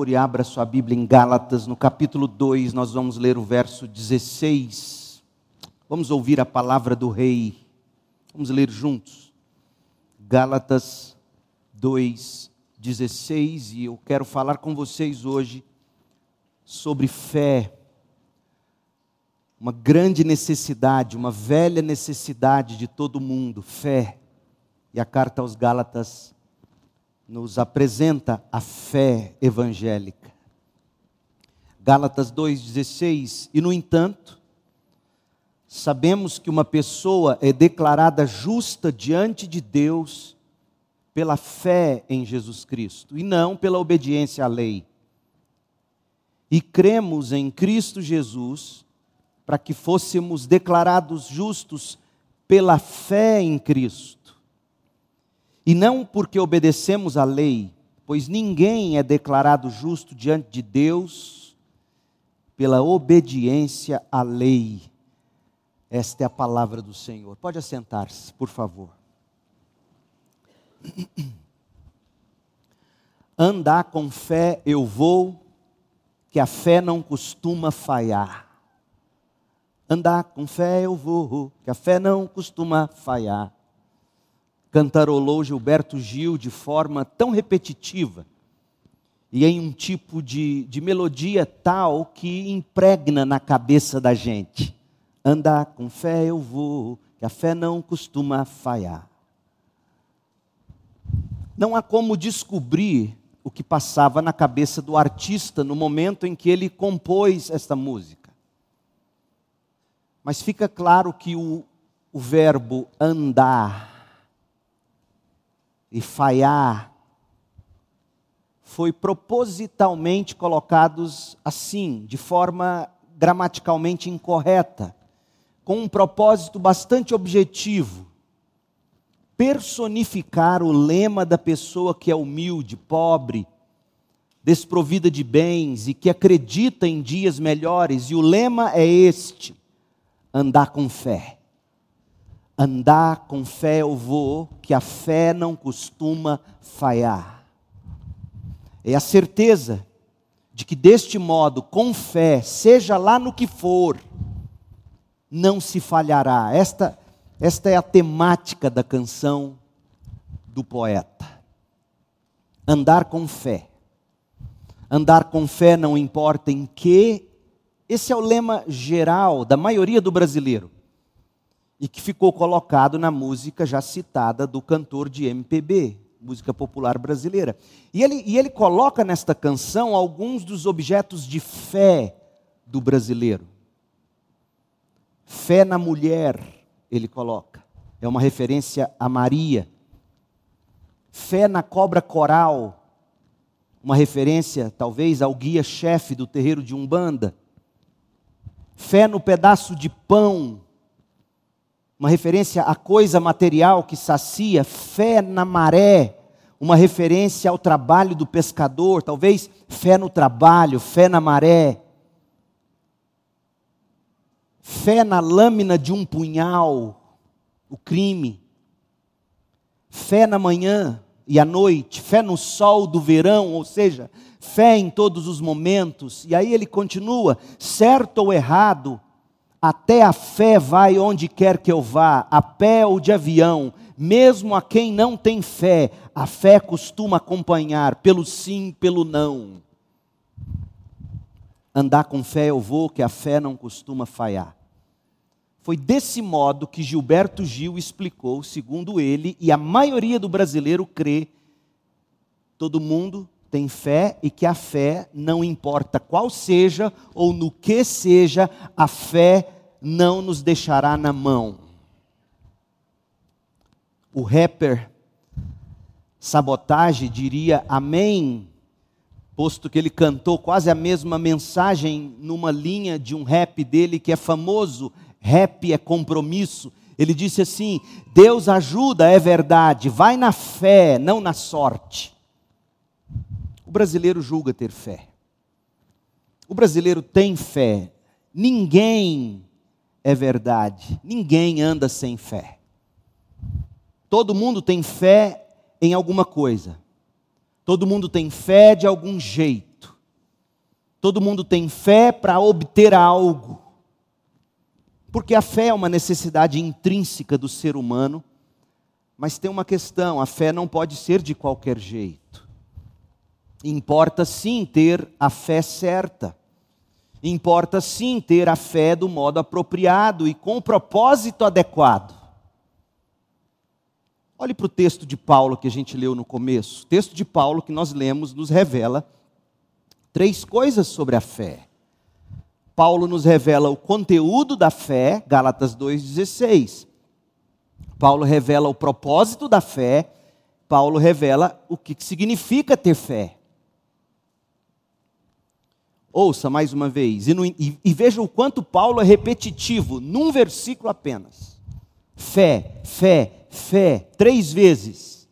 favor, e abra sua Bíblia em Gálatas, no capítulo 2, nós vamos ler o verso 16. Vamos ouvir a palavra do Rei. Vamos ler juntos. Gálatas 2, 16. E eu quero falar com vocês hoje sobre fé. Uma grande necessidade, uma velha necessidade de todo mundo, fé. E a carta aos Gálatas nos apresenta a fé evangélica. Gálatas 2,16: E no entanto, sabemos que uma pessoa é declarada justa diante de Deus pela fé em Jesus Cristo e não pela obediência à lei. E cremos em Cristo Jesus para que fôssemos declarados justos pela fé em Cristo e não porque obedecemos à lei, pois ninguém é declarado justo diante de Deus pela obediência à lei. Esta é a palavra do Senhor. Pode assentar-se, por favor. Andar com fé eu vou, que a fé não costuma falhar. Andar com fé eu vou, que a fé não costuma falhar cantarolou Gilberto Gil de forma tão repetitiva e em um tipo de, de melodia tal que impregna na cabeça da gente. Andar com fé eu vou, que a fé não costuma falhar. Não há como descobrir o que passava na cabeça do artista no momento em que ele compôs esta música. Mas fica claro que o, o verbo andar e falhar foi propositalmente colocados assim, de forma gramaticalmente incorreta, com um propósito bastante objetivo. Personificar o lema da pessoa que é humilde, pobre, desprovida de bens e que acredita em dias melhores, e o lema é este: andar com fé. Andar com fé eu vou, que a fé não costuma falhar. É a certeza de que deste modo, com fé, seja lá no que for, não se falhará. Esta, esta é a temática da canção do poeta. Andar com fé. Andar com fé não importa em que, esse é o lema geral da maioria do brasileiro e que ficou colocado na música já citada do cantor de MPB, música popular brasileira. E ele, e ele coloca nesta canção alguns dos objetos de fé do brasileiro. Fé na mulher, ele coloca, é uma referência a Maria. Fé na cobra coral, uma referência talvez ao guia-chefe do terreiro de Umbanda. Fé no pedaço de pão, uma referência à coisa material que sacia, fé na maré, uma referência ao trabalho do pescador, talvez fé no trabalho, fé na maré, fé na lâmina de um punhal, o crime, fé na manhã e à noite, fé no sol do verão, ou seja, fé em todos os momentos, e aí ele continua, certo ou errado, até a fé vai onde quer que eu vá, a pé ou de avião, mesmo a quem não tem fé, a fé costuma acompanhar, pelo sim, pelo não. Andar com fé eu vou, que a fé não costuma falhar. Foi desse modo que Gilberto Gil explicou, segundo ele, e a maioria do brasileiro crê, todo mundo tem fé e que a fé, não importa qual seja ou no que seja, a fé não nos deixará na mão. O rapper Sabotage diria amém, posto que ele cantou quase a mesma mensagem numa linha de um rap dele que é famoso, rap é compromisso. Ele disse assim: Deus ajuda, é verdade, vai na fé, não na sorte. O brasileiro julga ter fé. O brasileiro tem fé. Ninguém é verdade. Ninguém anda sem fé. Todo mundo tem fé em alguma coisa. Todo mundo tem fé de algum jeito. Todo mundo tem fé para obter algo. Porque a fé é uma necessidade intrínseca do ser humano, mas tem uma questão: a fé não pode ser de qualquer jeito. Importa sim ter a fé certa. Importa sim ter a fé do modo apropriado e com o propósito adequado. Olhe para o texto de Paulo que a gente leu no começo. O texto de Paulo que nós lemos nos revela três coisas sobre a fé. Paulo nos revela o conteúdo da fé, Gálatas 2,16. Paulo revela o propósito da fé, Paulo revela o que significa ter fé. Ouça mais uma vez, e, no, e, e veja o quanto Paulo é repetitivo, num versículo apenas. Fé, fé, fé, três vezes,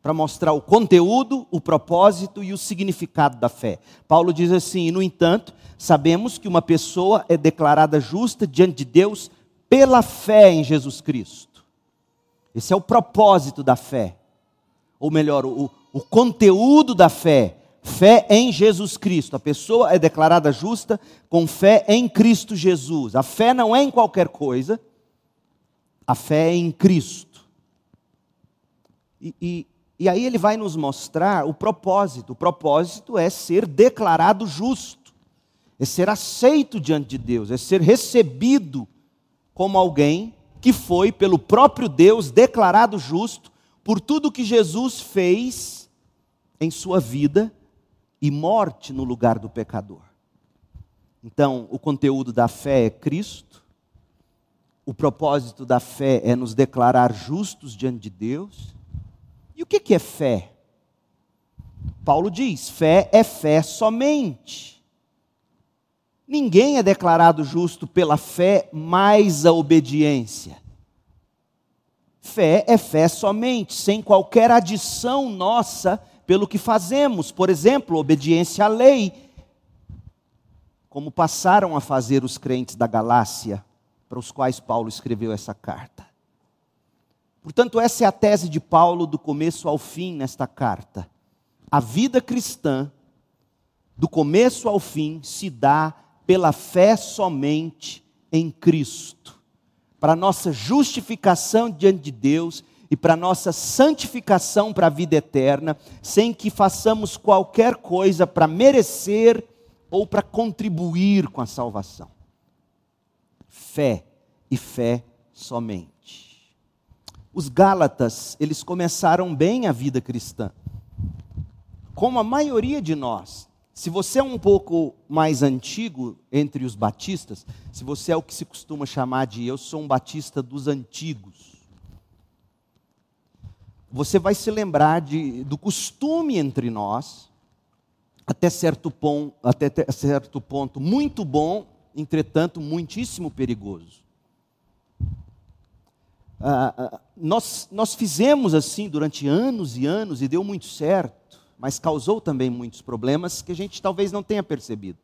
para mostrar o conteúdo, o propósito e o significado da fé. Paulo diz assim: no entanto, sabemos que uma pessoa é declarada justa diante de Deus pela fé em Jesus Cristo. Esse é o propósito da fé, ou melhor, o, o conteúdo da fé Fé em Jesus Cristo. A pessoa é declarada justa com fé em Cristo Jesus. A fé não é em qualquer coisa, a fé é em Cristo. E, e, e aí ele vai nos mostrar o propósito. O propósito é ser declarado justo, é ser aceito diante de Deus, é ser recebido como alguém que foi, pelo próprio Deus, declarado justo por tudo que Jesus fez em sua vida e morte no lugar do pecador. Então, o conteúdo da fé é Cristo, o propósito da fé é nos declarar justos diante de Deus. E o que é fé? Paulo diz: fé é fé somente. Ninguém é declarado justo pela fé mais a obediência. Fé é fé somente, sem qualquer adição nossa pelo que fazemos, por exemplo, obediência à lei, como passaram a fazer os crentes da Galácia, para os quais Paulo escreveu essa carta. Portanto, essa é a tese de Paulo do começo ao fim nesta carta. A vida cristã, do começo ao fim, se dá pela fé somente em Cristo. Para nossa justificação diante de Deus e para nossa santificação para a vida eterna, sem que façamos qualquer coisa para merecer ou para contribuir com a salvação. Fé e fé somente. Os Gálatas, eles começaram bem a vida cristã. Como a maioria de nós, se você é um pouco mais antigo entre os batistas, se você é o que se costuma chamar de eu sou um batista dos antigos, você vai se lembrar de, do costume entre nós, até certo, ponto, até certo ponto muito bom, entretanto muitíssimo perigoso. Ah, ah, nós, nós fizemos assim durante anos e anos e deu muito certo, mas causou também muitos problemas que a gente talvez não tenha percebido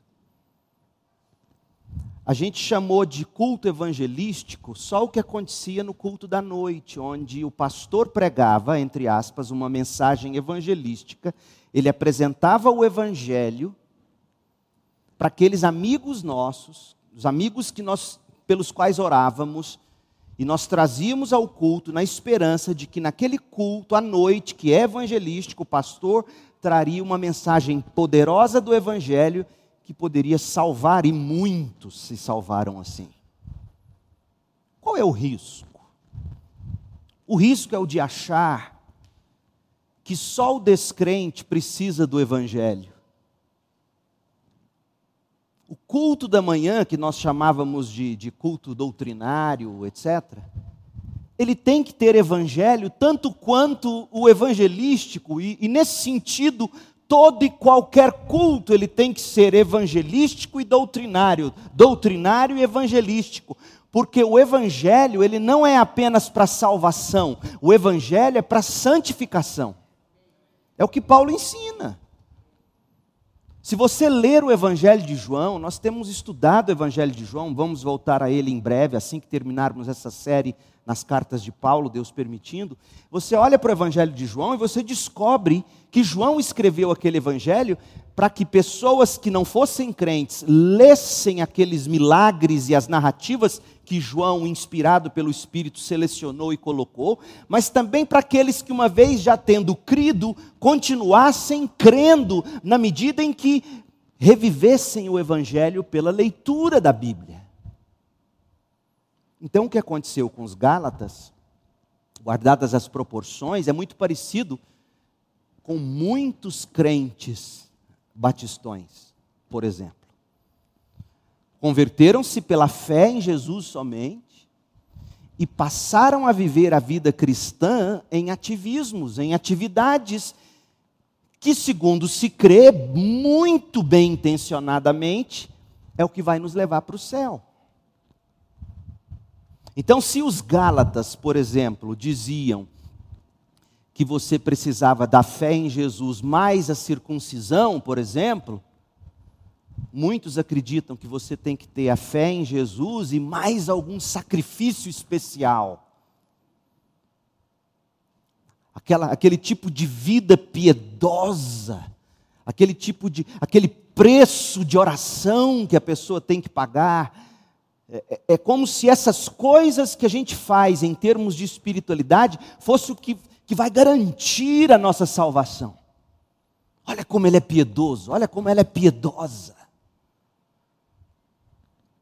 a gente chamou de culto evangelístico só o que acontecia no culto da noite, onde o pastor pregava, entre aspas, uma mensagem evangelística, ele apresentava o evangelho para aqueles amigos nossos, os amigos que nós pelos quais orávamos, e nós trazíamos ao culto na esperança de que naquele culto à noite, que é evangelístico, o pastor traria uma mensagem poderosa do evangelho que poderia salvar, e muitos se salvaram assim. Qual é o risco? O risco é o de achar que só o descrente precisa do Evangelho. O culto da manhã, que nós chamávamos de, de culto doutrinário, etc., ele tem que ter evangelho tanto quanto o evangelístico, e, e nesse sentido, todo e qualquer culto ele tem que ser evangelístico e doutrinário, doutrinário e evangelístico, porque o evangelho ele não é apenas para salvação, o evangelho é para santificação. É o que Paulo ensina. Se você ler o Evangelho de João, nós temos estudado o Evangelho de João, vamos voltar a ele em breve, assim que terminarmos essa série nas cartas de Paulo, Deus permitindo. Você olha para o Evangelho de João e você descobre que João escreveu aquele Evangelho para que pessoas que não fossem crentes lessem aqueles milagres e as narrativas que João, inspirado pelo Espírito, selecionou e colocou, mas também para aqueles que, uma vez já tendo crido, continuassem crendo na medida em que revivessem o Evangelho pela leitura da Bíblia. Então, o que aconteceu com os Gálatas, guardadas as proporções, é muito parecido com muitos crentes batistões, por exemplo. Converteram-se pela fé em Jesus somente e passaram a viver a vida cristã em ativismos, em atividades que, segundo se crê, muito bem intencionadamente, é o que vai nos levar para o céu. Então, se os Gálatas, por exemplo, diziam que você precisava da fé em Jesus mais a circuncisão, por exemplo, muitos acreditam que você tem que ter a fé em Jesus e mais algum sacrifício especial. Aquela, aquele tipo de vida piedosa, aquele tipo de, aquele preço de oração que a pessoa tem que pagar. É, é, é como se essas coisas que a gente faz em termos de espiritualidade fosse o que que vai garantir a nossa salvação. Olha como ele é piedoso, olha como ela é piedosa.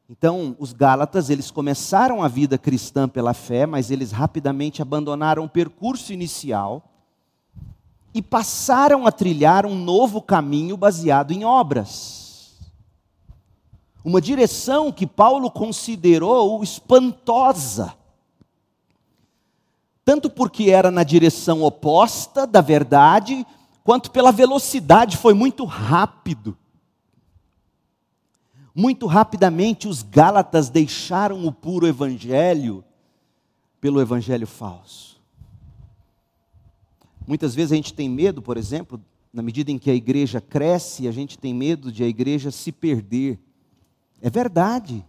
Então, os Gálatas, eles começaram a vida cristã pela fé, mas eles rapidamente abandonaram o percurso inicial e passaram a trilhar um novo caminho baseado em obras. Uma direção que Paulo considerou espantosa tanto porque era na direção oposta da verdade, quanto pela velocidade, foi muito rápido. Muito rapidamente os Gálatas deixaram o puro evangelho pelo evangelho falso. Muitas vezes a gente tem medo, por exemplo, na medida em que a igreja cresce, a gente tem medo de a igreja se perder. É verdade.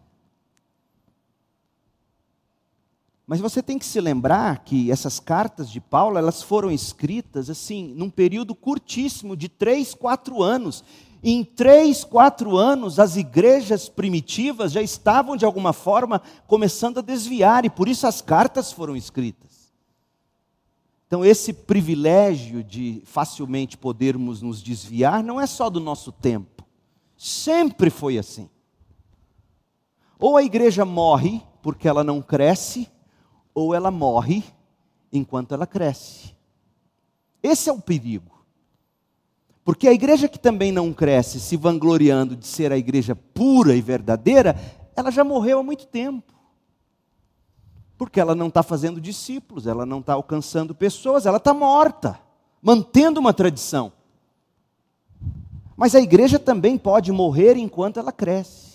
Mas você tem que se lembrar que essas cartas de Paulo, elas foram escritas assim, num período curtíssimo de três, quatro anos. Em três, quatro anos, as igrejas primitivas já estavam, de alguma forma, começando a desviar, e por isso as cartas foram escritas. Então, esse privilégio de facilmente podermos nos desviar não é só do nosso tempo, sempre foi assim. Ou a igreja morre porque ela não cresce, ou ela morre enquanto ela cresce. Esse é o perigo. Porque a igreja que também não cresce, se vangloriando de ser a igreja pura e verdadeira, ela já morreu há muito tempo. Porque ela não está fazendo discípulos, ela não está alcançando pessoas, ela está morta, mantendo uma tradição. Mas a igreja também pode morrer enquanto ela cresce.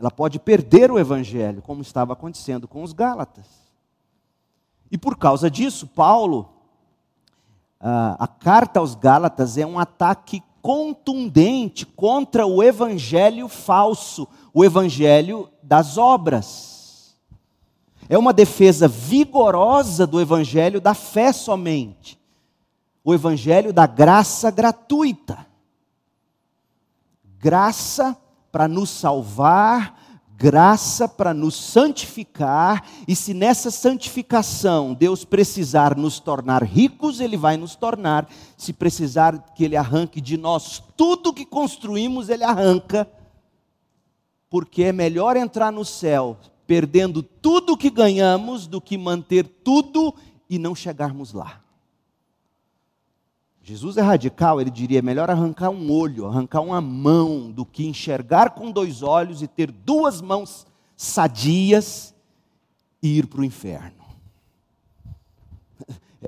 Ela pode perder o evangelho, como estava acontecendo com os Gálatas. E por causa disso, Paulo, a carta aos Gálatas é um ataque contundente contra o evangelho falso, o evangelho das obras. É uma defesa vigorosa do evangelho da fé somente, o evangelho da graça gratuita. Graça para nos salvar, graça para nos santificar, e se nessa santificação Deus precisar nos tornar ricos, Ele vai nos tornar. Se precisar que Ele arranque de nós tudo que construímos, Ele arranca, porque é melhor entrar no céu perdendo tudo que ganhamos do que manter tudo e não chegarmos lá. Jesus é radical, ele diria: é melhor arrancar um olho, arrancar uma mão, do que enxergar com dois olhos e ter duas mãos sadias e ir para o inferno.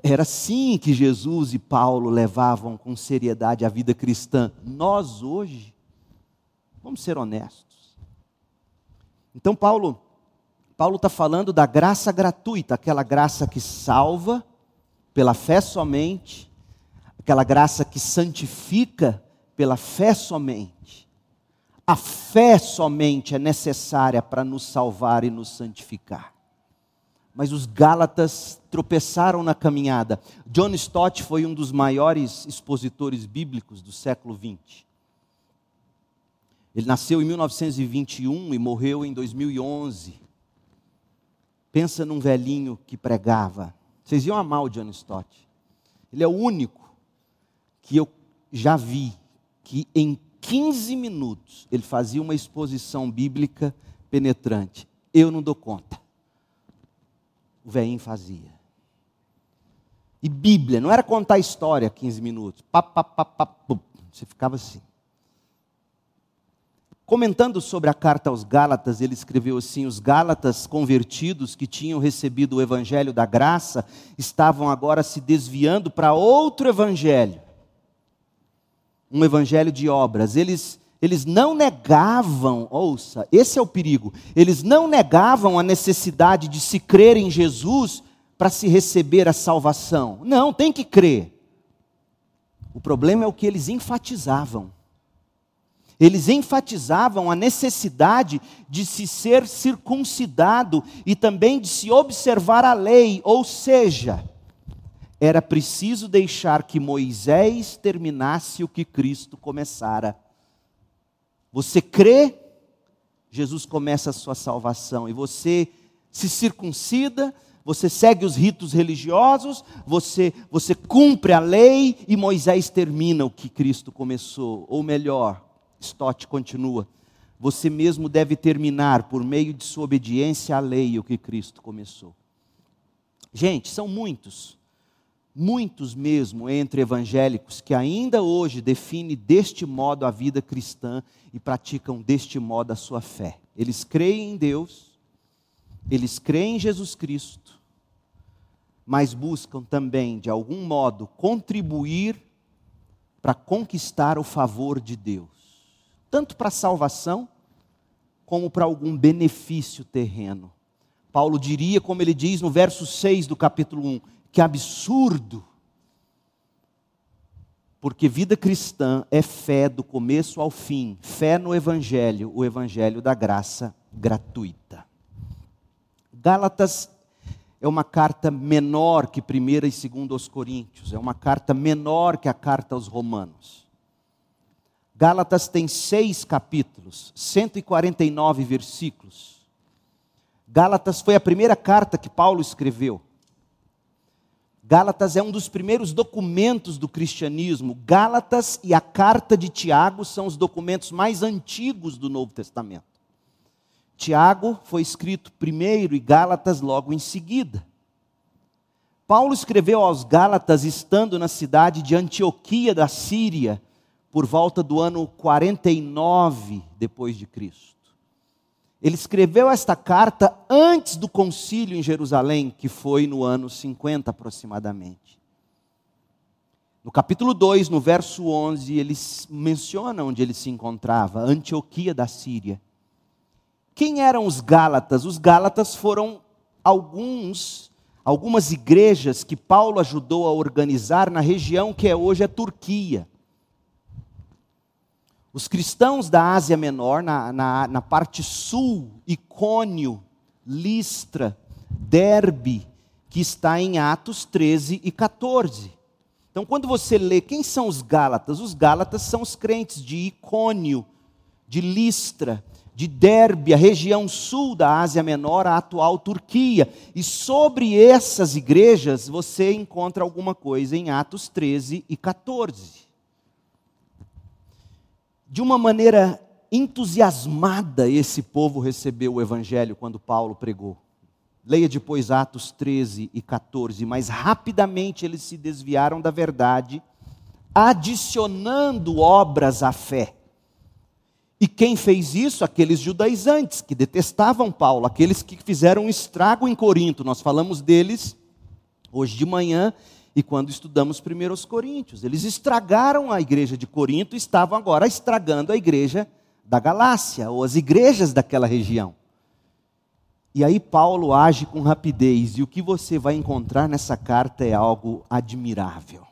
Era assim que Jesus e Paulo levavam com seriedade a vida cristã. Nós hoje, vamos ser honestos. Então, Paulo, Paulo está falando da graça gratuita, aquela graça que salva pela fé somente aquela graça que santifica pela fé somente. A fé somente é necessária para nos salvar e nos santificar. mas os Gálatas tropeçaram na caminhada. John Stott foi um dos maiores expositores bíblicos do século XX. Ele nasceu em 1921 e morreu em 2011. Pensa num velhinho que pregava. Vocês iam amar o John Stott. Ele é o único que eu já vi que em 15 minutos ele fazia uma exposição bíblica penetrante. Eu não dou conta. O velhinho fazia. E Bíblia, não era contar história 15 minutos. Pá, pá, pá, pá, Você ficava assim. Comentando sobre a carta aos Gálatas, ele escreveu assim: os Gálatas convertidos que tinham recebido o evangelho da graça estavam agora se desviando para outro evangelho, um evangelho de obras. Eles, eles não negavam, ouça, esse é o perigo, eles não negavam a necessidade de se crer em Jesus para se receber a salvação. Não, tem que crer. O problema é o que eles enfatizavam eles enfatizavam a necessidade de se ser circuncidado e também de se observar a lei, ou seja, era preciso deixar que Moisés terminasse o que Cristo começara. Você crê, Jesus começa a sua salvação, e você se circuncida, você segue os ritos religiosos, você, você cumpre a lei e Moisés termina o que Cristo começou, ou melhor, Stott continua: você mesmo deve terminar por meio de sua obediência à lei o que Cristo começou. Gente, são muitos, muitos mesmo entre evangélicos que ainda hoje definem deste modo a vida cristã e praticam deste modo a sua fé. Eles creem em Deus, eles creem em Jesus Cristo, mas buscam também, de algum modo, contribuir para conquistar o favor de Deus tanto para salvação, como para algum benefício terreno. Paulo diria, como ele diz no verso 6 do capítulo 1, que absurdo. Porque vida cristã é fé do começo ao fim, fé no Evangelho, o Evangelho da graça gratuita. Gálatas é uma carta menor que 1 e 2 aos Coríntios, é uma carta menor que a carta aos Romanos. Gálatas tem seis capítulos, 149 versículos. Gálatas foi a primeira carta que Paulo escreveu. Gálatas é um dos primeiros documentos do cristianismo. Gálatas e a carta de Tiago são os documentos mais antigos do Novo Testamento. Tiago foi escrito primeiro e Gálatas logo em seguida. Paulo escreveu aos Gálatas estando na cidade de Antioquia da Síria, por volta do ano 49 depois de Cristo. Ele escreveu esta carta antes do concílio em Jerusalém, que foi no ano 50 aproximadamente. No capítulo 2, no verso 11, ele menciona onde ele se encontrava, Antioquia da Síria. Quem eram os Gálatas? Os Gálatas foram alguns, algumas igrejas que Paulo ajudou a organizar na região que é hoje a Turquia. Os cristãos da Ásia Menor, na, na, na parte sul, Icônio, Listra, Derbe, que está em Atos 13 e 14. Então, quando você lê quem são os Gálatas, os Gálatas são os crentes de Icônio, de Listra, de Derbe, a região sul da Ásia Menor, a atual Turquia. E sobre essas igrejas você encontra alguma coisa em Atos 13 e 14 de uma maneira entusiasmada, esse povo recebeu o evangelho quando Paulo pregou. Leia depois Atos 13 e 14, mas rapidamente eles se desviaram da verdade, adicionando obras à fé. E quem fez isso? Aqueles judaizantes que detestavam Paulo, aqueles que fizeram um estrago em Corinto. Nós falamos deles hoje de manhã e quando estudamos primeiro os Coríntios. Eles estragaram a igreja de Corinto e estavam agora estragando a igreja da Galácia, ou as igrejas daquela região. E aí Paulo age com rapidez, e o que você vai encontrar nessa carta é algo admirável.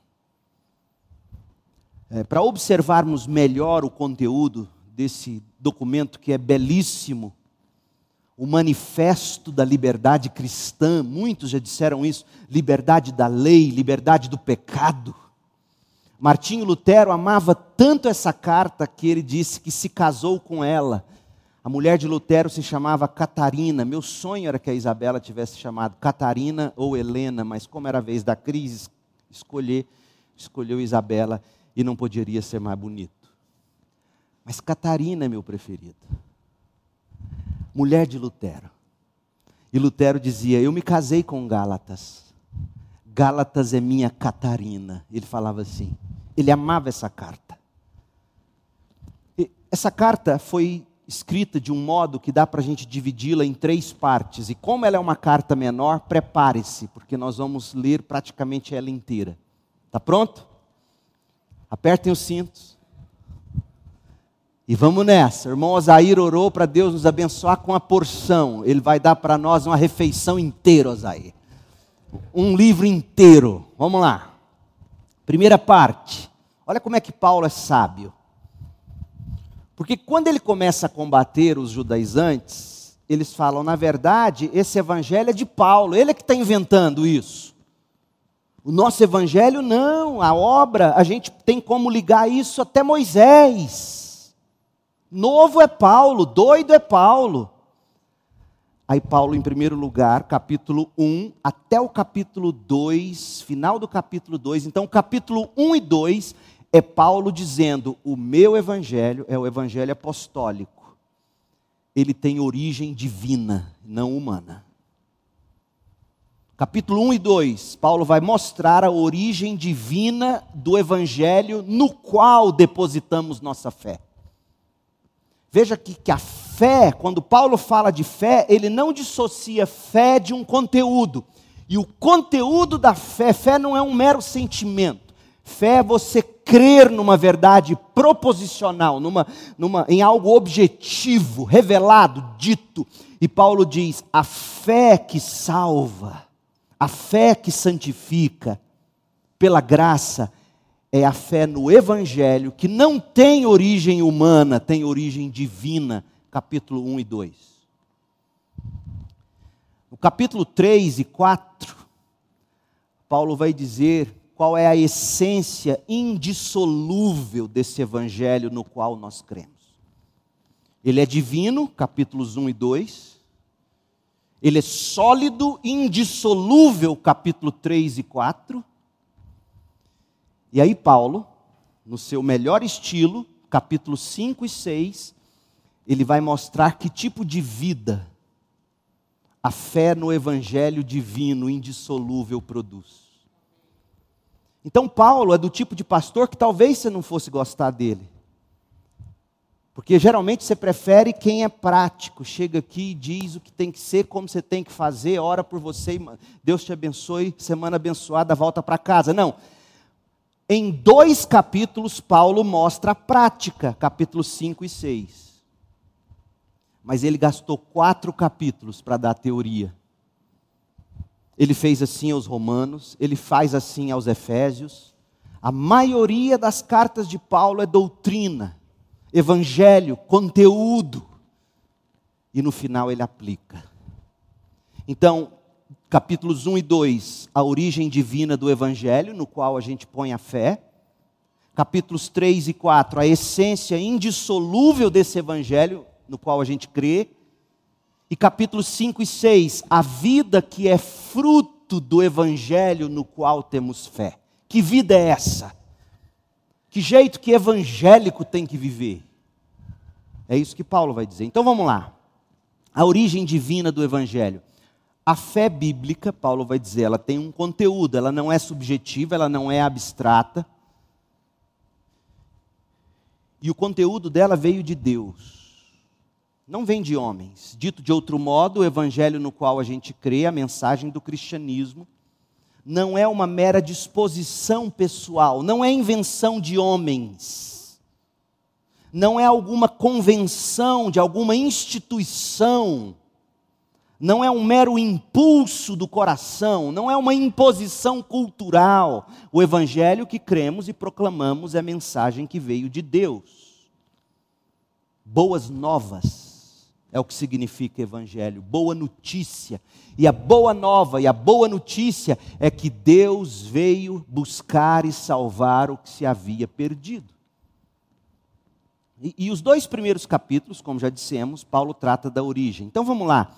É, Para observarmos melhor o conteúdo desse documento que é belíssimo, o manifesto da liberdade cristã, muitos já disseram isso, liberdade da lei, liberdade do pecado. Martinho Lutero amava tanto essa carta que ele disse que se casou com ela. A mulher de Lutero se chamava Catarina. Meu sonho era que a Isabela tivesse chamado Catarina ou Helena, mas como era a vez da crise, escolher, escolheu Isabela e não poderia ser mais bonito. Mas Catarina é meu preferido mulher de Lutero. E Lutero dizia: Eu me casei com Gálatas. Gálatas é minha Catarina. Ele falava assim. Ele amava essa carta. E essa carta foi escrita de um modo que dá para a gente dividi-la em três partes. E como ela é uma carta menor, prepare-se, porque nós vamos ler praticamente ela inteira. Está pronto? Apertem os cintos. E vamos nessa. O irmão Osair orou para Deus nos abençoar com a porção. Ele vai dar para nós uma refeição inteira, Osair. Um livro inteiro. Vamos lá. Primeira parte. Olha como é que Paulo é sábio. Porque quando ele começa a combater os judaizantes, eles falam, na verdade, esse evangelho é de Paulo, ele é que está inventando isso. O nosso evangelho não, a obra, a gente tem como ligar isso até Moisés. Novo é Paulo, doido é Paulo. Aí, Paulo, em primeiro lugar, capítulo 1 até o capítulo 2, final do capítulo 2. Então, capítulo 1 e 2 é Paulo dizendo: o meu evangelho é o evangelho apostólico. Ele tem origem divina, não humana. Capítulo 1 e 2, Paulo vai mostrar a origem divina do evangelho no qual depositamos nossa fé. Veja que, que a fé, quando Paulo fala de fé, ele não dissocia fé de um conteúdo. E o conteúdo da fé, fé não é um mero sentimento. Fé é você crer numa verdade proposicional, numa, numa, em algo objetivo, revelado, dito. E Paulo diz: a fé que salva, a fé que santifica, pela graça, é a fé no Evangelho, que não tem origem humana, tem origem divina. Capítulo 1 e 2. No capítulo 3 e 4, Paulo vai dizer qual é a essência indissolúvel desse Evangelho no qual nós cremos. Ele é divino, capítulos 1 e 2. Ele é sólido, indissolúvel, capítulo 3 e 4 e aí, Paulo, no seu melhor estilo, capítulos 5 e 6, ele vai mostrar que tipo de vida a fé no evangelho divino indissolúvel produz. Então, Paulo é do tipo de pastor que talvez você não fosse gostar dele. Porque geralmente você prefere quem é prático, chega aqui e diz o que tem que ser, como você tem que fazer, ora por você, Deus te abençoe, semana abençoada, volta para casa. Não, em dois capítulos, Paulo mostra a prática, capítulos 5 e 6. Mas ele gastou quatro capítulos para dar a teoria. Ele fez assim aos Romanos, ele faz assim aos Efésios. A maioria das cartas de Paulo é doutrina, evangelho, conteúdo. E no final ele aplica. Então, capítulos 1 e 2, a origem divina do Evangelho, no qual a gente põe a fé. Capítulos 3 e 4, a essência indissolúvel desse Evangelho, no qual a gente crê. E capítulos 5 e 6, a vida que é fruto do Evangelho no qual temos fé. Que vida é essa? Que jeito que evangélico tem que viver? É isso que Paulo vai dizer. Então vamos lá. A origem divina do Evangelho. A fé bíblica, Paulo vai dizer, ela tem um conteúdo, ela não é subjetiva, ela não é abstrata. E o conteúdo dela veio de Deus, não vem de homens. Dito de outro modo, o evangelho no qual a gente crê, a mensagem do cristianismo, não é uma mera disposição pessoal, não é invenção de homens, não é alguma convenção de alguma instituição não é um mero impulso do coração, não é uma imposição cultural. O evangelho que cremos e proclamamos é a mensagem que veio de Deus. Boas novas. É o que significa evangelho, boa notícia. E a boa nova e a boa notícia é que Deus veio buscar e salvar o que se havia perdido. E, e os dois primeiros capítulos, como já dissemos, Paulo trata da origem. Então vamos lá.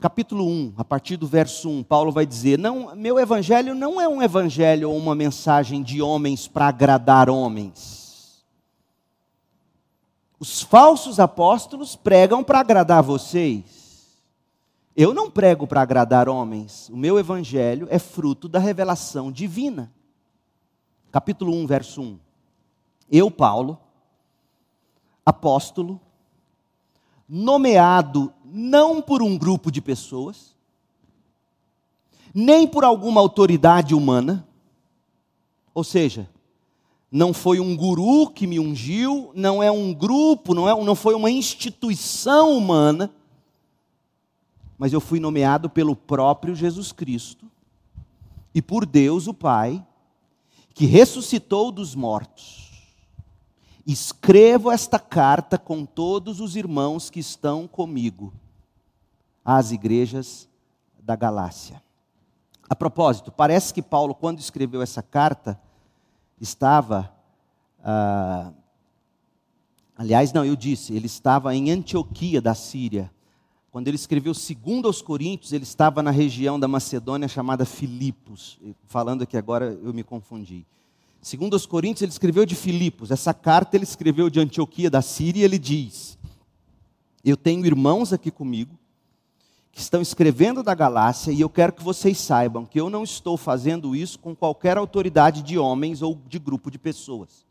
Capítulo 1, a partir do verso 1, Paulo vai dizer: não, Meu evangelho não é um evangelho ou uma mensagem de homens para agradar homens. Os falsos apóstolos pregam para agradar vocês. Eu não prego para agradar homens. O meu evangelho é fruto da revelação divina. Capítulo 1, verso 1. Eu, Paulo, apóstolo, nomeado não por um grupo de pessoas, nem por alguma autoridade humana, ou seja, não foi um guru que me ungiu, não é um grupo, não, é, não foi uma instituição humana, mas eu fui nomeado pelo próprio Jesus Cristo e por Deus o Pai, que ressuscitou dos mortos. Escrevo esta carta com todos os irmãos que estão comigo, às igrejas da Galácia. A propósito, parece que Paulo, quando escreveu essa carta, estava. Ah, aliás, não, eu disse, ele estava em Antioquia da Síria. Quando ele escreveu segundo aos Coríntios, ele estava na região da Macedônia chamada Filipos. Falando aqui agora, eu me confundi. Segundo os Coríntios, ele escreveu de Filipos. Essa carta ele escreveu de Antioquia da Síria e ele diz: Eu tenho irmãos aqui comigo que estão escrevendo da Galácia e eu quero que vocês saibam que eu não estou fazendo isso com qualquer autoridade de homens ou de grupo de pessoas.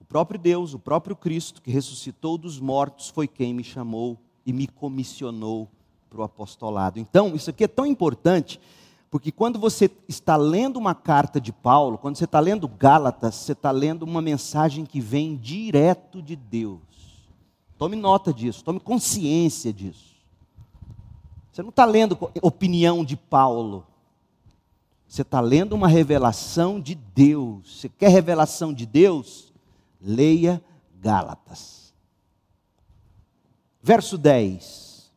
O próprio Deus, o próprio Cristo que ressuscitou dos mortos foi quem me chamou e me comissionou para o apostolado. Então, isso aqui é tão importante porque quando você está lendo uma carta de Paulo, quando você está lendo Gálatas, você está lendo uma mensagem que vem direto de Deus. Tome nota disso, tome consciência disso. Você não está lendo opinião de Paulo. Você está lendo uma revelação de Deus. Você quer revelação de Deus? Leia Gálatas. Verso 10.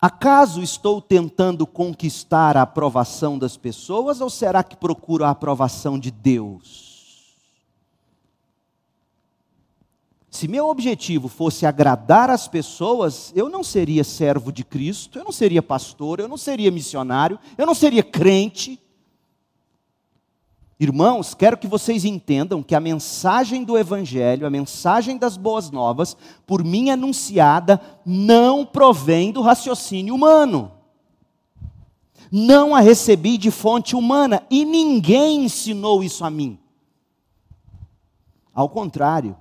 Acaso estou tentando conquistar a aprovação das pessoas ou será que procuro a aprovação de Deus? Se meu objetivo fosse agradar as pessoas, eu não seria servo de Cristo, eu não seria pastor, eu não seria missionário, eu não seria crente. Irmãos, quero que vocês entendam que a mensagem do Evangelho, a mensagem das boas novas, por mim anunciada, não provém do raciocínio humano. Não a recebi de fonte humana e ninguém ensinou isso a mim. Ao contrário,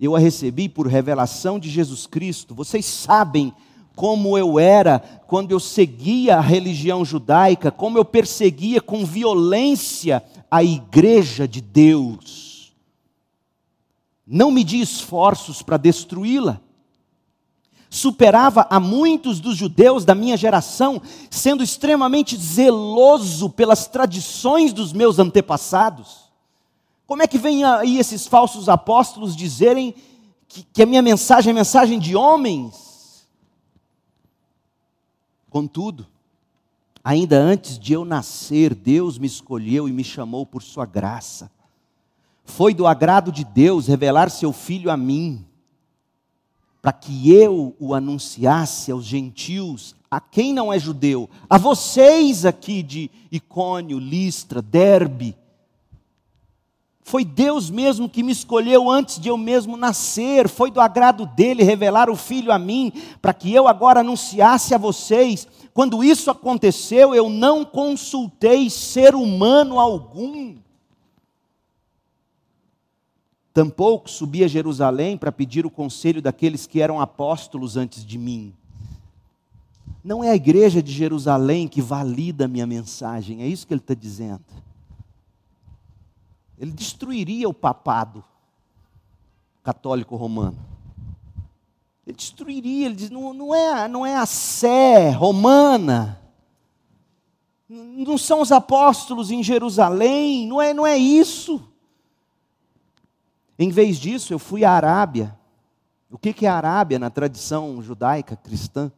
eu a recebi por revelação de Jesus Cristo. Vocês sabem como eu era quando eu seguia a religião judaica, como eu perseguia com violência a igreja de Deus. Não medi esforços para destruí-la. Superava a muitos dos judeus da minha geração, sendo extremamente zeloso pelas tradições dos meus antepassados. Como é que vem aí esses falsos apóstolos dizerem que, que a minha mensagem é mensagem de homens? Contudo, ainda antes de eu nascer, Deus me escolheu e me chamou por sua graça. Foi do agrado de Deus revelar seu filho a mim, para que eu o anunciasse aos gentios, a quem não é judeu, a vocês aqui de Icônio, Listra, Derbe, foi Deus mesmo que me escolheu antes de eu mesmo nascer. Foi do agrado dele revelar o Filho a mim, para que eu agora anunciasse a vocês. Quando isso aconteceu, eu não consultei ser humano algum. Tampouco subi a Jerusalém para pedir o conselho daqueles que eram apóstolos antes de mim. Não é a igreja de Jerusalém que valida a minha mensagem, é isso que ele está dizendo. Ele destruiria o papado católico romano. Ele destruiria, ele diz, não, não, é, não é a sé romana, não são os apóstolos em Jerusalém, não é, não é isso. Em vez disso, eu fui à Arábia, O que é a Arábia na tradição judaica cristã?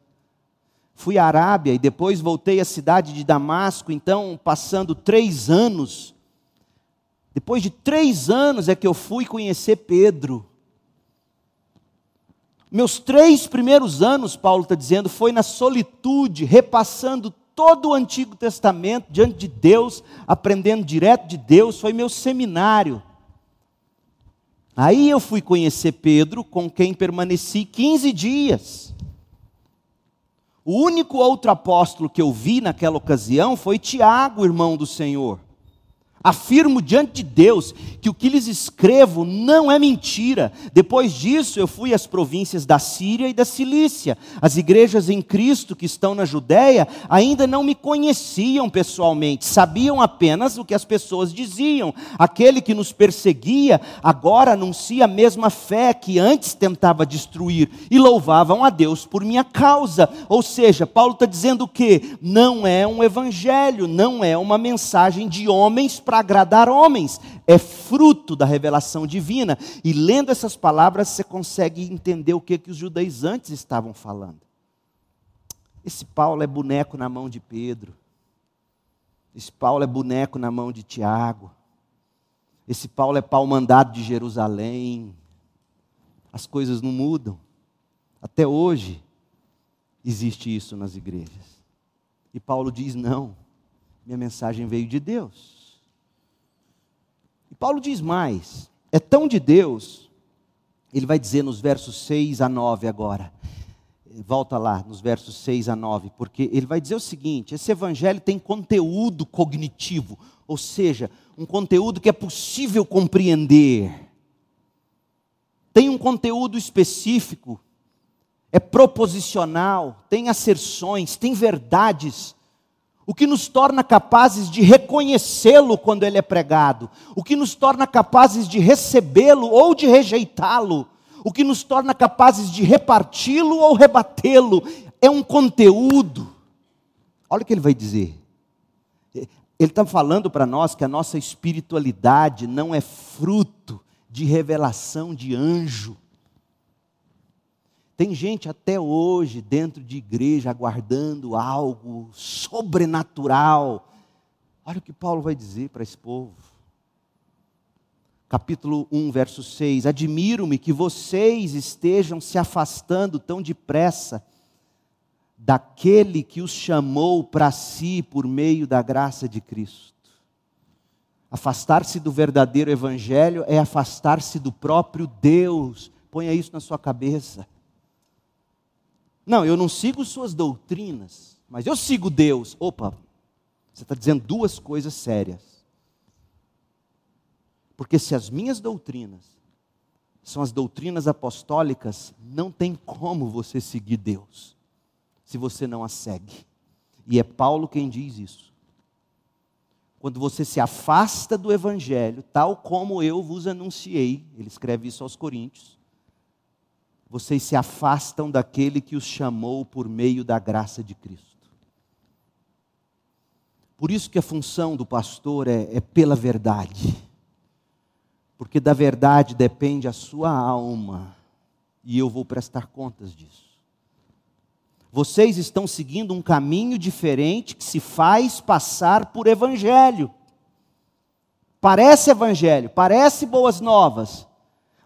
Fui à Arábia e depois voltei à cidade de Damasco, então passando três anos. Depois de três anos é que eu fui conhecer Pedro. Meus três primeiros anos, Paulo está dizendo, foi na solitude, repassando todo o Antigo Testamento diante de Deus, aprendendo direto de Deus, foi meu seminário. Aí eu fui conhecer Pedro, com quem permaneci 15 dias. O único outro apóstolo que eu vi naquela ocasião foi Tiago, irmão do Senhor. Afirmo diante de Deus que o que lhes escrevo não é mentira. Depois disso, eu fui às províncias da Síria e da Cilícia. As igrejas em Cristo que estão na Judéia ainda não me conheciam pessoalmente, sabiam apenas o que as pessoas diziam. Aquele que nos perseguia agora anuncia a mesma fé que antes tentava destruir e louvavam a Deus por minha causa. Ou seja, Paulo está dizendo que não é um evangelho, não é uma mensagem de homens para para agradar homens, é fruto da revelação divina. E lendo essas palavras, você consegue entender o que, que os judaizantes estavam falando. Esse Paulo é boneco na mão de Pedro. Esse Paulo é boneco na mão de Tiago. Esse Paulo é pau mandado de Jerusalém. As coisas não mudam. Até hoje existe isso nas igrejas. E Paulo diz: não, minha mensagem veio de Deus. Paulo diz mais: é tão de Deus, ele vai dizer nos versos 6 a 9 agora. Volta lá, nos versos 6 a 9, porque ele vai dizer o seguinte: esse evangelho tem conteúdo cognitivo, ou seja, um conteúdo que é possível compreender. Tem um conteúdo específico, é proposicional, tem asserções, tem verdades o que nos torna capazes de reconhecê-lo quando ele é pregado, o que nos torna capazes de recebê-lo ou de rejeitá-lo, o que nos torna capazes de reparti-lo ou rebatê-lo, é um conteúdo. Olha o que ele vai dizer. Ele está falando para nós que a nossa espiritualidade não é fruto de revelação de anjo tem gente até hoje dentro de igreja aguardando algo sobrenatural. Olha o que Paulo vai dizer para esse povo. Capítulo 1, verso 6: Admiro-me que vocês estejam se afastando tão depressa daquele que os chamou para si por meio da graça de Cristo. Afastar-se do verdadeiro evangelho é afastar-se do próprio Deus. Ponha isso na sua cabeça. Não, eu não sigo suas doutrinas, mas eu sigo Deus. Opa, você está dizendo duas coisas sérias. Porque se as minhas doutrinas são as doutrinas apostólicas, não tem como você seguir Deus, se você não a segue. E é Paulo quem diz isso. Quando você se afasta do Evangelho, tal como eu vos anunciei, ele escreve isso aos Coríntios, vocês se afastam daquele que os chamou por meio da graça de Cristo. Por isso que a função do pastor é, é pela verdade, porque da verdade depende a sua alma, e eu vou prestar contas disso. Vocês estão seguindo um caminho diferente que se faz passar por evangelho. Parece evangelho, parece boas novas,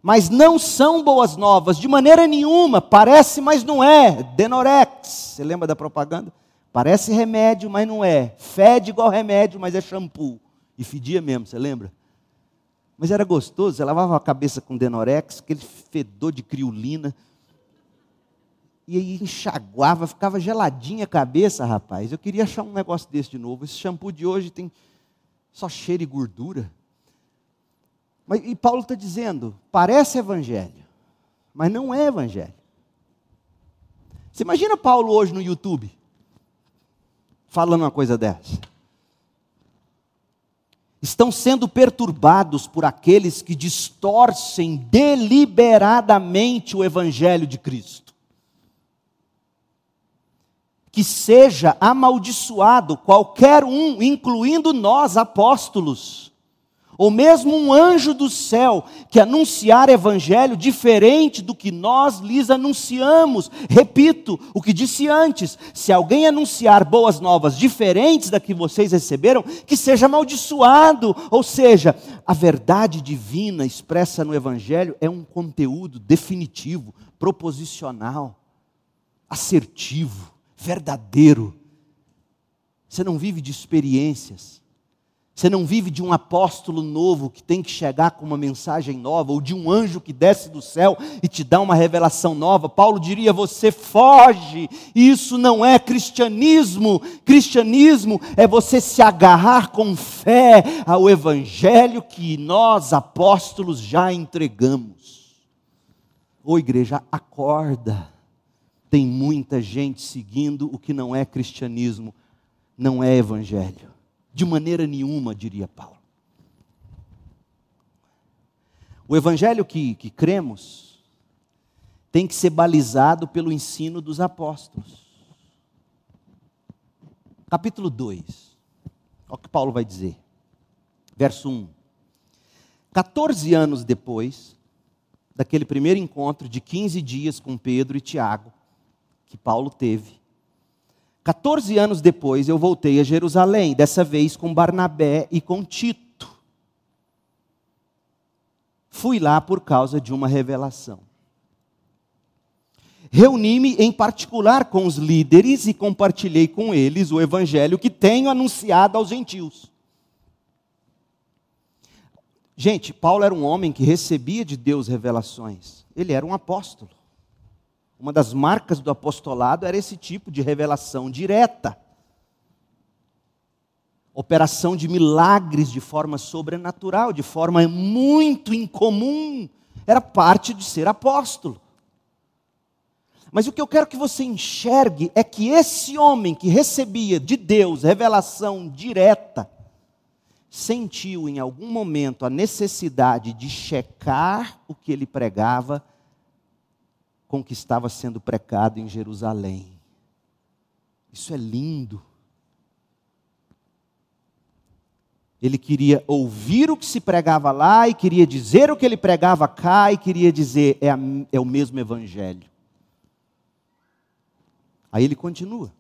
mas não são boas novas, de maneira nenhuma, parece, mas não é. Denorex, você lembra da propaganda? Parece remédio, mas não é. Fede igual remédio, mas é shampoo. E fedia mesmo, você lembra? Mas era gostoso, você lavava a cabeça com Denorex, aquele fedor de criolina. E aí enxaguava, ficava geladinha a cabeça, rapaz. Eu queria achar um negócio desse de novo. Esse shampoo de hoje tem só cheiro e gordura. Mas, e Paulo está dizendo: parece evangelho, mas não é evangelho. Você imagina Paulo hoje no YouTube, falando uma coisa dessa? Estão sendo perturbados por aqueles que distorcem deliberadamente o Evangelho de Cristo. Que seja amaldiçoado qualquer um, incluindo nós apóstolos ou mesmo um anjo do céu, que anunciar evangelho diferente do que nós lhes anunciamos. Repito o que disse antes: se alguém anunciar boas novas diferentes da que vocês receberam, que seja amaldiçoado. Ou seja, a verdade divina expressa no evangelho é um conteúdo definitivo, proposicional, assertivo, verdadeiro. Você não vive de experiências. Você não vive de um apóstolo novo que tem que chegar com uma mensagem nova, ou de um anjo que desce do céu e te dá uma revelação nova. Paulo diria: você foge, isso não é cristianismo. Cristianismo é você se agarrar com fé ao evangelho que nós, apóstolos, já entregamos. Ô igreja, acorda. Tem muita gente seguindo o que não é cristianismo, não é evangelho. De maneira nenhuma, diria Paulo. O evangelho que, que cremos tem que ser balizado pelo ensino dos apóstolos. Capítulo 2. Olha o que Paulo vai dizer. Verso 1. 14 anos depois daquele primeiro encontro de 15 dias com Pedro e Tiago, que Paulo teve, 14 anos depois eu voltei a Jerusalém, dessa vez com Barnabé e com Tito. Fui lá por causa de uma revelação. Reuni-me em particular com os líderes e compartilhei com eles o evangelho que tenho anunciado aos gentios. Gente, Paulo era um homem que recebia de Deus revelações. Ele era um apóstolo. Uma das marcas do apostolado era esse tipo de revelação direta. Operação de milagres de forma sobrenatural, de forma muito incomum. Era parte de ser apóstolo. Mas o que eu quero que você enxergue é que esse homem que recebia de Deus revelação direta, sentiu em algum momento a necessidade de checar o que ele pregava com que estava sendo precado em Jerusalém. Isso é lindo. Ele queria ouvir o que se pregava lá e queria dizer o que ele pregava cá e queria dizer é, a, é o mesmo evangelho. Aí ele continua.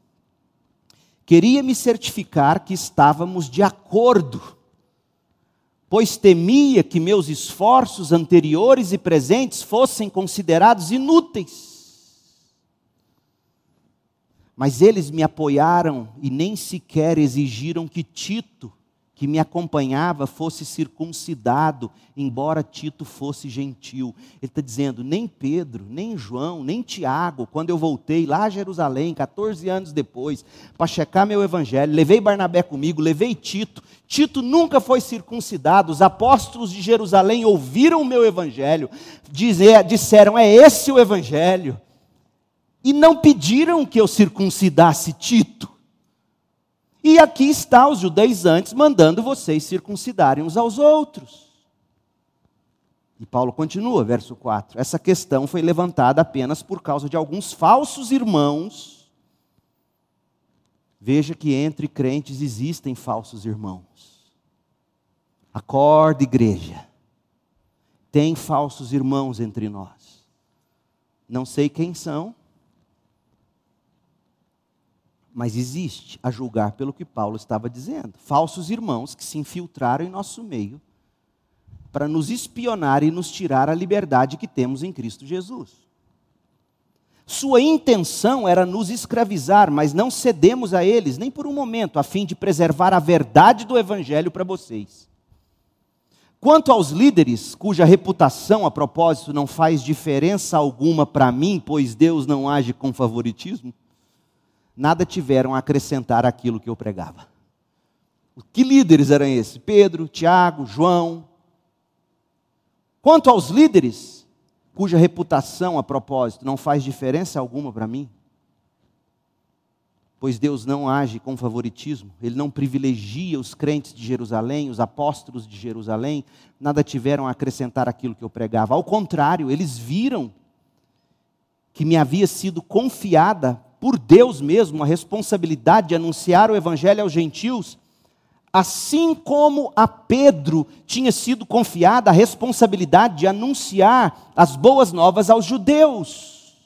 Queria me certificar que estávamos de acordo pois temia que meus esforços anteriores e presentes fossem considerados inúteis. Mas eles me apoiaram e nem sequer exigiram que Tito que me acompanhava fosse circuncidado, embora Tito fosse gentil. Ele está dizendo: nem Pedro, nem João, nem Tiago, quando eu voltei lá a Jerusalém, 14 anos depois, para checar meu evangelho, levei Barnabé comigo, levei Tito. Tito nunca foi circuncidado. Os apóstolos de Jerusalém ouviram o meu evangelho, dizer, disseram: é esse o evangelho. E não pediram que eu circuncidasse Tito. E aqui está os judaizantes mandando vocês circuncidarem uns aos outros. E Paulo continua, verso 4. Essa questão foi levantada apenas por causa de alguns falsos irmãos. Veja que entre crentes existem falsos irmãos. Acorde, igreja. Tem falsos irmãos entre nós. Não sei quem são, mas existe, a julgar pelo que Paulo estava dizendo, falsos irmãos que se infiltraram em nosso meio para nos espionar e nos tirar a liberdade que temos em Cristo Jesus. Sua intenção era nos escravizar, mas não cedemos a eles, nem por um momento, a fim de preservar a verdade do Evangelho para vocês. Quanto aos líderes, cuja reputação, a propósito, não faz diferença alguma para mim, pois Deus não age com favoritismo, nada tiveram a acrescentar aquilo que eu pregava. Que líderes eram esses? Pedro, Tiago, João. Quanto aos líderes, cuja reputação, a propósito, não faz diferença alguma para mim, pois Deus não age com favoritismo, Ele não privilegia os crentes de Jerusalém, os apóstolos de Jerusalém, nada tiveram a acrescentar aquilo que eu pregava. Ao contrário, eles viram que me havia sido confiada por Deus mesmo a responsabilidade de anunciar o Evangelho aos gentios, Assim como a Pedro tinha sido confiada a responsabilidade de anunciar as boas novas aos judeus.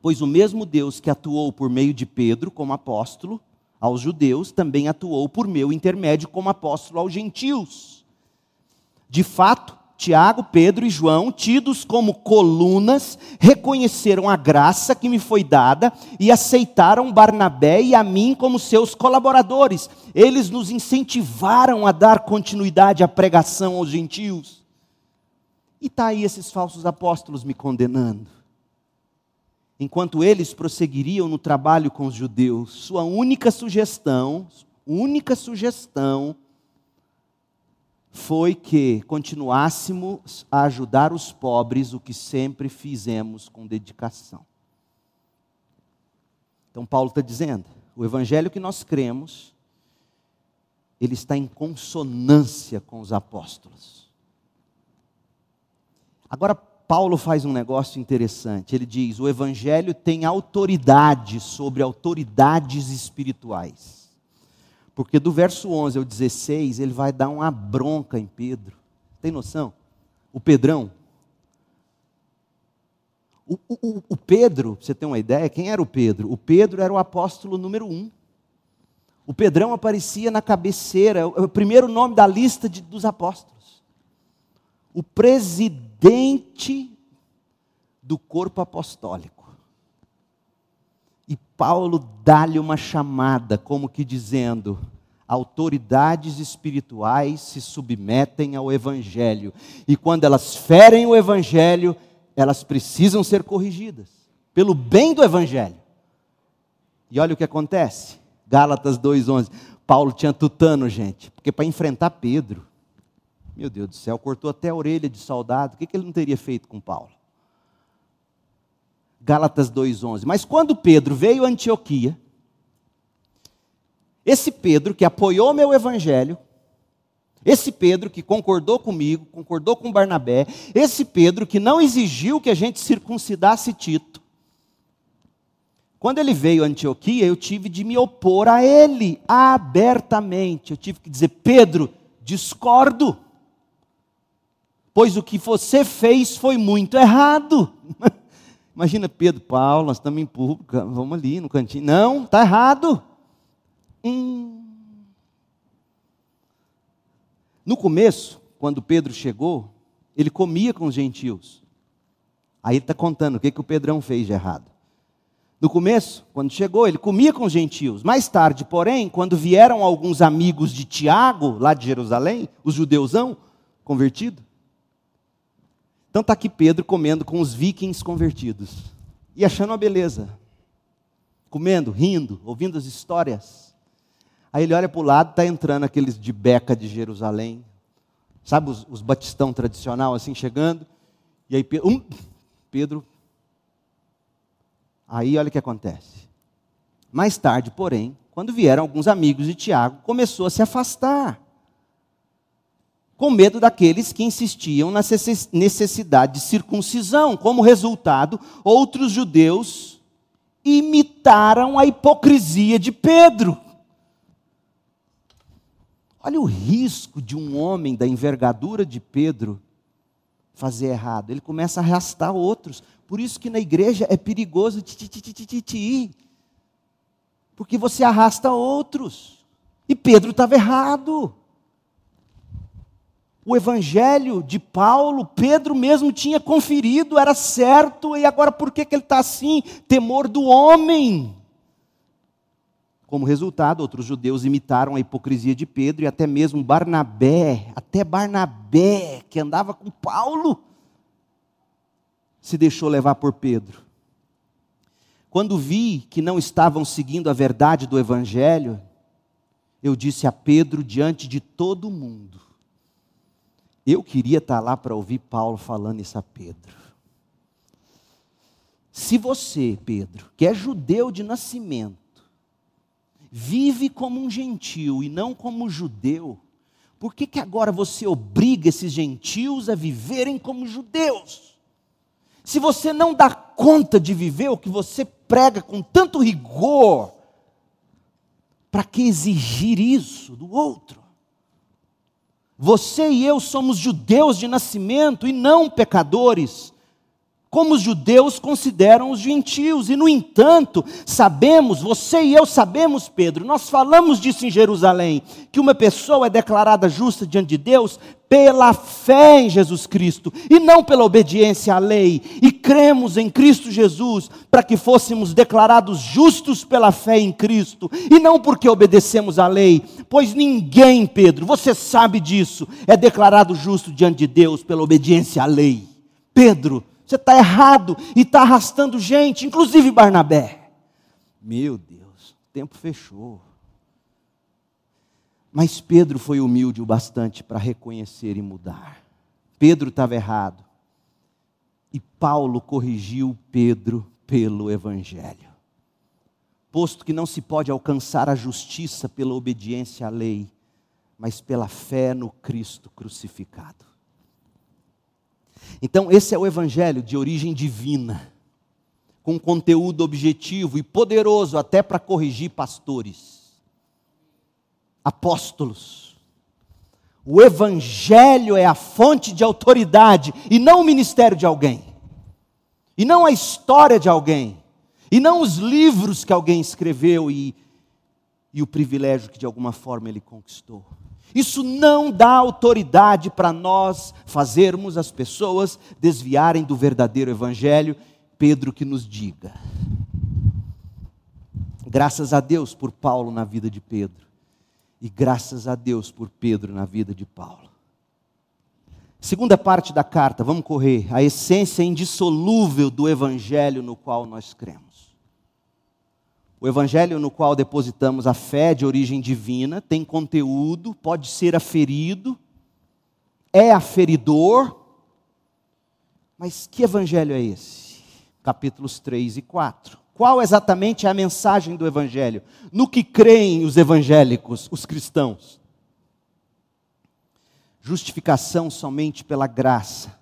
Pois o mesmo Deus que atuou por meio de Pedro como apóstolo aos judeus, também atuou por meu intermédio como apóstolo aos gentios. De fato, Tiago, Pedro e João, tidos como colunas, reconheceram a graça que me foi dada e aceitaram Barnabé e a mim como seus colaboradores. Eles nos incentivaram a dar continuidade à pregação aos gentios. E está aí esses falsos apóstolos me condenando. Enquanto eles prosseguiriam no trabalho com os judeus, sua única sugestão, única sugestão, foi que continuássemos a ajudar os pobres, o que sempre fizemos com dedicação. Então, Paulo está dizendo: o evangelho que nós cremos, ele está em consonância com os apóstolos. Agora, Paulo faz um negócio interessante. Ele diz: o evangelho tem autoridade sobre autoridades espirituais. Porque do verso 11 ao 16, ele vai dar uma bronca em Pedro. Tem noção? O Pedrão. O, o, o Pedro, você tem uma ideia, quem era o Pedro? O Pedro era o apóstolo número um. O Pedrão aparecia na cabeceira, é o primeiro nome da lista de, dos apóstolos. O presidente do corpo apostólico. E Paulo dá-lhe uma chamada, como que dizendo: autoridades espirituais se submetem ao Evangelho. E quando elas ferem o Evangelho, elas precisam ser corrigidas, pelo bem do Evangelho. E olha o que acontece. Gálatas 2,11. Paulo tinha tutano, gente, porque para enfrentar Pedro, meu Deus do céu, cortou até a orelha de soldado. O que, que ele não teria feito com Paulo? Gálatas 2:11. Mas quando Pedro veio a Antioquia, esse Pedro que apoiou meu evangelho, esse Pedro que concordou comigo, concordou com Barnabé, esse Pedro que não exigiu que a gente circuncidasse Tito, quando ele veio a Antioquia, eu tive de me opor a ele abertamente. Eu tive que dizer: Pedro, discordo, pois o que você fez foi muito errado. Imagina Pedro, Paulo, nós estamos em público, vamos ali no cantinho. Não, está errado. Hum. No começo, quando Pedro chegou, ele comia com os gentios. Aí ele está contando o que, que o Pedrão fez de errado. No começo, quando chegou, ele comia com os gentios. Mais tarde, porém, quando vieram alguns amigos de Tiago, lá de Jerusalém, os judeusão, convertidos, então está aqui Pedro comendo com os vikings convertidos e achando uma beleza, comendo, rindo, ouvindo as histórias. Aí ele olha para o lado, está entrando aqueles de Beca de Jerusalém, sabe os, os batistão tradicional assim chegando, e aí Pedro, um, Pedro, aí olha o que acontece. Mais tarde, porém, quando vieram alguns amigos de Tiago, começou a se afastar com medo daqueles que insistiam na necessidade de circuncisão. Como resultado, outros judeus imitaram a hipocrisia de Pedro. Olha o risco de um homem da envergadura de Pedro fazer errado. Ele começa a arrastar outros. Por isso que na igreja é perigoso ir. Porque você arrasta outros. E Pedro estava errado. O evangelho de Paulo, Pedro mesmo tinha conferido, era certo, e agora por que, que ele está assim? Temor do homem. Como resultado, outros judeus imitaram a hipocrisia de Pedro e até mesmo Barnabé, até Barnabé, que andava com Paulo, se deixou levar por Pedro. Quando vi que não estavam seguindo a verdade do Evangelho, eu disse a Pedro diante de todo mundo: eu queria estar lá para ouvir Paulo falando isso a Pedro. Se você, Pedro, que é judeu de nascimento, vive como um gentil e não como judeu, por que, que agora você obriga esses gentios a viverem como judeus? Se você não dá conta de viver o que você prega com tanto rigor, Para que exigir isso do outro? Você e eu somos judeus de nascimento e não pecadores como os judeus consideram os gentios. E, no entanto, sabemos, você e eu sabemos, Pedro, nós falamos disso em Jerusalém, que uma pessoa é declarada justa diante de Deus pela fé em Jesus Cristo e não pela obediência à lei. E cremos em Cristo Jesus para que fôssemos declarados justos pela fé em Cristo e não porque obedecemos à lei, pois ninguém, Pedro, você sabe disso, é declarado justo diante de Deus pela obediência à lei. Pedro, você está errado e está arrastando gente, inclusive Barnabé. Meu Deus, o tempo fechou. Mas Pedro foi humilde o bastante para reconhecer e mudar. Pedro estava errado. E Paulo corrigiu Pedro pelo Evangelho. Posto que não se pode alcançar a justiça pela obediência à lei, mas pela fé no Cristo crucificado. Então, esse é o evangelho de origem divina, com conteúdo objetivo e poderoso até para corrigir pastores, apóstolos. O evangelho é a fonte de autoridade e não o ministério de alguém, e não a história de alguém, e não os livros que alguém escreveu e, e o privilégio que de alguma forma ele conquistou. Isso não dá autoridade para nós fazermos as pessoas desviarem do verdadeiro evangelho. Pedro que nos diga. Graças a Deus por Paulo na vida de Pedro. E graças a Deus por Pedro na vida de Paulo. Segunda parte da carta, vamos correr. A essência indissolúvel do evangelho no qual nós cremos. O evangelho no qual depositamos a fé de origem divina tem conteúdo, pode ser aferido, é aferidor. Mas que evangelho é esse? Capítulos 3 e 4. Qual exatamente é a mensagem do evangelho? No que creem os evangélicos, os cristãos? Justificação somente pela graça,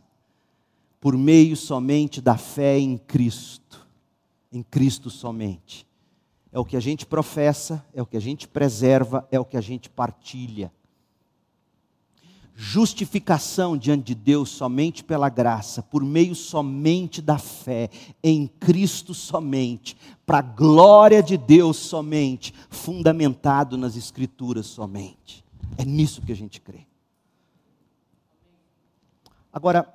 por meio somente da fé em Cristo, em Cristo somente é o que a gente professa, é o que a gente preserva, é o que a gente partilha. Justificação diante de Deus somente pela graça, por meio somente da fé, em Cristo somente, para a glória de Deus somente, fundamentado nas Escrituras somente. É nisso que a gente crê. Agora,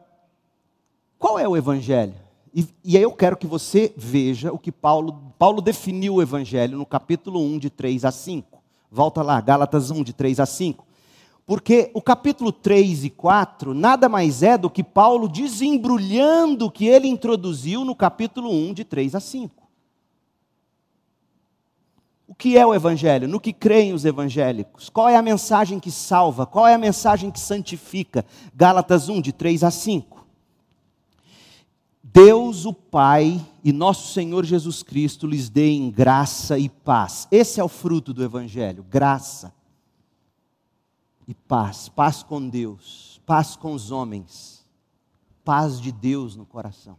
qual é o Evangelho? E, e aí eu quero que você veja o que Paulo, Paulo definiu o Evangelho no capítulo 1, de 3 a 5. Volta lá, Gálatas 1, de 3 a 5. Porque o capítulo 3 e 4 nada mais é do que Paulo desembrulhando o que ele introduziu no capítulo 1, de 3 a 5. O que é o Evangelho? No que creem os evangélicos? Qual é a mensagem que salva? Qual é a mensagem que santifica? Gálatas 1, de 3 a 5. Deus o Pai e nosso Senhor Jesus Cristo lhes deem graça e paz. Esse é o fruto do Evangelho: graça e paz. Paz com Deus, paz com os homens, paz de Deus no coração.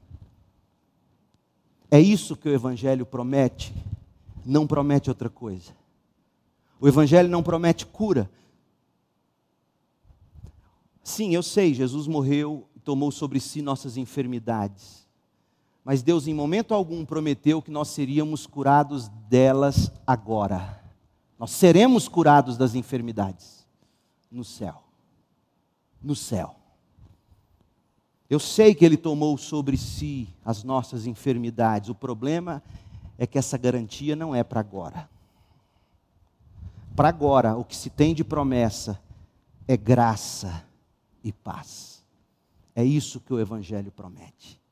É isso que o Evangelho promete, não promete outra coisa. O Evangelho não promete cura. Sim, eu sei, Jesus morreu e tomou sobre si nossas enfermidades mas Deus em momento algum prometeu que nós seríamos curados delas agora. Nós seremos curados das enfermidades no céu. No céu. Eu sei que Ele tomou sobre si as nossas enfermidades. O problema é que essa garantia não é para agora. Para agora, o que se tem de promessa é graça e paz. É isso que o Evangelho promete